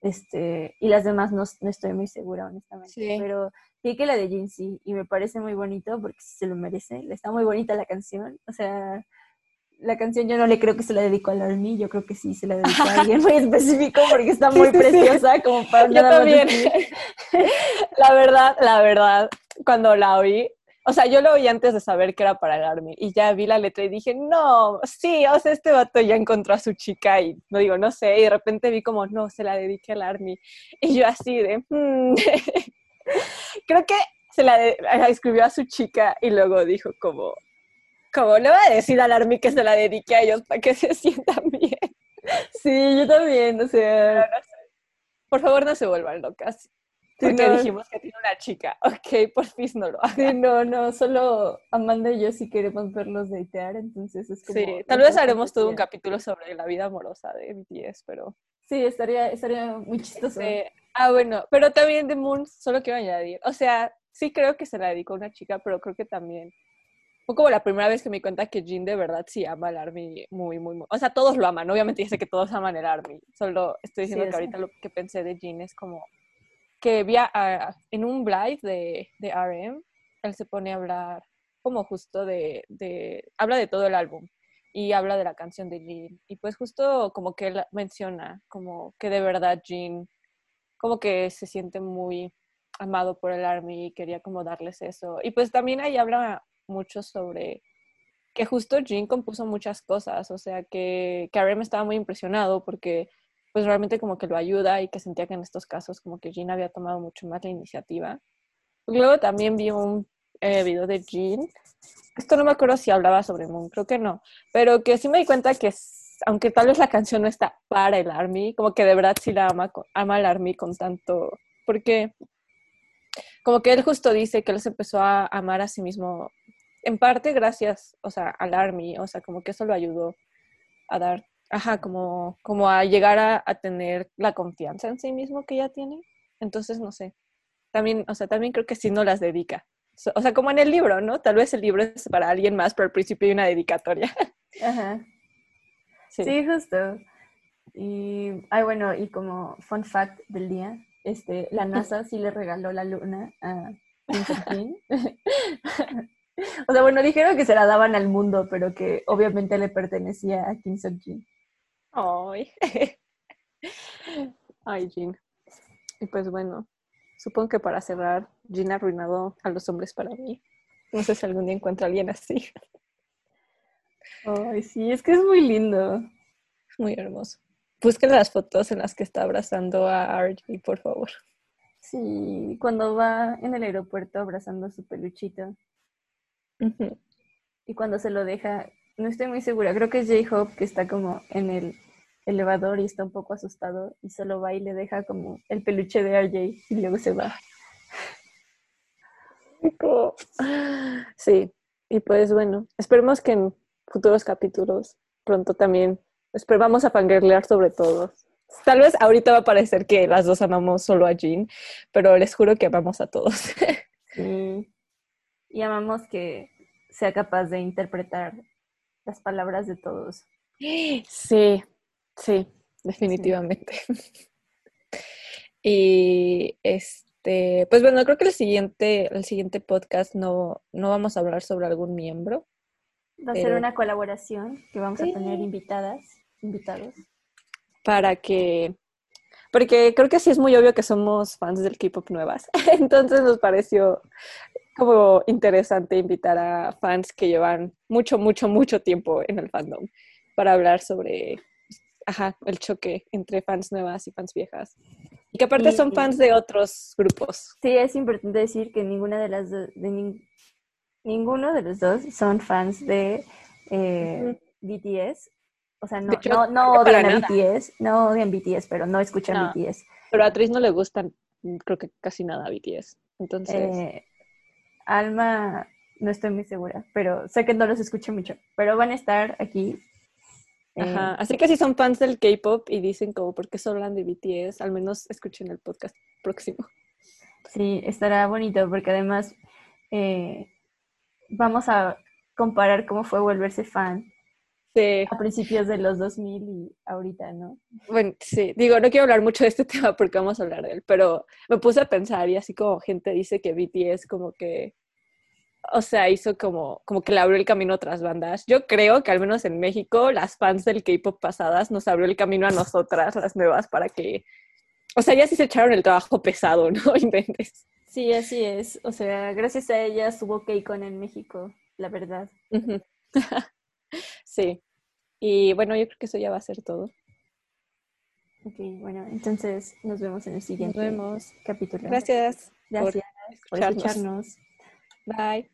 este, y las demás no, estoy muy segura, honestamente. Pero sí que la de Jim sí. Y me parece muy bonito porque se lo merece. Está muy bonita la canción. O sea, la canción yo no le creo que se la dedico a Army, yo creo que sí se la dedico a alguien muy específico porque está muy preciosa como para Yo también. la verdad, la verdad, cuando la oí, o sea, yo lo oí antes de saber que era para el Army y ya vi la letra y dije, no, sí, o sea, este vato ya encontró a su chica y no digo, no sé, y de repente vi como, no, se la dediqué al Army y yo así de, hmm". creo que se la escribió a su chica y luego dijo como, como le voy a decir al Army que se la dedique a ellos para que se sientan bien. Sí, yo también, o sea. Por favor, no se vuelvan locas. Porque dijimos que tiene una chica. Ok, por fin no lo hagan. Sí, no, no, solo Amanda y yo sí queremos verlos datear, entonces es como... Sí, tal vez haremos todo un capítulo sobre la vida amorosa de BTS, pero... Sí, estaría, estaría muy chistoso. ah, bueno, pero también de Moon, solo quiero añadir, o sea, sí creo que se la dedicó a una chica, pero creo que también fue como la primera vez que me di cuenta que Jin de verdad sí ama el Army muy, muy, muy. O sea, todos lo aman. Obviamente ya sé que todos aman el Army. Solo estoy diciendo que ahorita lo que pensé de Jin es como que vi en un live de, de RM, él se pone a hablar como justo de, de, habla de todo el álbum y habla de la canción de Jin. Y pues justo como que él menciona como que de verdad Jin como que se siente muy amado por el Army y quería como darles eso. Y pues también ahí habla mucho sobre que justo Jean compuso muchas cosas, o sea, que, que me estaba muy impresionado porque pues realmente como que lo ayuda y que sentía que en estos casos como que Jean había tomado mucho más la iniciativa. Luego también vi un eh, video de Jean, esto no me acuerdo si hablaba sobre Moon, creo que no, pero que sí me di cuenta que aunque tal vez la canción no está para el Army, como que de verdad sí la ama, ama el Army con tanto, porque como que él justo dice que él se empezó a amar a sí mismo en parte gracias, o sea, al Army, o sea, como que eso lo ayudó a dar, ajá, como, como a llegar a, tener la confianza en sí mismo que ya tiene. Entonces, no sé, también, o sea, también creo que sí no las dedica. O sea, como en el libro, ¿no? Tal vez el libro es para alguien más, pero al principio hay una dedicatoria. Ajá. Sí. justo. Y, ay, bueno, y como fun fact del día, este, la NASA sí le regaló la luna a. O sea, bueno, dijeron que se la daban al mundo, pero que obviamente le pertenecía a Kim Seok Jin. Ay. Ay, Jin. Y pues bueno, supongo que para cerrar, Jin ha arruinado a los hombres para mí. No sé si algún día encuentro a alguien así. Ay, sí, es que es muy lindo. Muy hermoso. Busquen las fotos en las que está abrazando a RG, por favor. Sí, cuando va en el aeropuerto abrazando a su peluchito. Y cuando se lo deja, no estoy muy segura, creo que es J-Hope que está como en el elevador y está un poco asustado y solo va y le deja como el peluche de RJ y luego se va. Sí, y pues bueno, esperemos que en futuros capítulos pronto también, vamos a fangirlear sobre todo. Tal vez ahorita va a parecer que las dos amamos solo a Jean, pero les juro que amamos a todos. Y amamos que sea capaz de interpretar las palabras de todos. Sí, sí, definitivamente. Y este, pues bueno, creo que el siguiente, el siguiente podcast no, no vamos a hablar sobre algún miembro. Va a ser una colaboración que vamos a tener invitadas, invitados. Para que porque creo que sí es muy obvio que somos fans del K-pop nuevas. Entonces nos pareció como interesante invitar a fans que llevan mucho, mucho, mucho tiempo en el fandom para hablar sobre ajá, el choque entre fans nuevas y fans viejas. Y que aparte son fans de otros grupos. Sí, es importante decir que ninguna de las de ninguno de los dos son fans de, eh, BTS. O sea, no, no, no odian a BTS, no odian BTS, pero no escuchan BTS. Pero a Tris no le gustan, creo que casi nada a BTS. Entonces. Eh, Alma, no estoy muy segura, pero sé que no los escucho mucho. Pero van a estar aquí. Ajá. Eh, Así que si son fans del K-pop y dicen como, ¿por qué solo hablan de BTS? Al menos escuchen el podcast próximo. Sí, estará bonito porque además eh, vamos a comparar cómo fue volverse fan a principios de los 2000 y ahorita, ¿no? Bueno, sí, digo, no quiero hablar mucho de este tema porque vamos a hablar de él, pero me puse a pensar y así como gente dice que BTS como que, o sea, hizo como, como que le abrió el camino a otras bandas. Yo creo que al menos en México las fans del K-pop pasadas nos abrió el camino a nosotras, las nuevas, para que, o sea, ya sí se echaron el trabajo pesado, ¿no? Inventes. Sí, así es. O sea, gracias a ellas hubo K-Con en México, la verdad. sí. Y bueno, yo creo que eso ya va a ser todo. Ok, bueno, entonces nos vemos en el siguiente capítulo. Gracias. Gracias por escucharnos. Bye.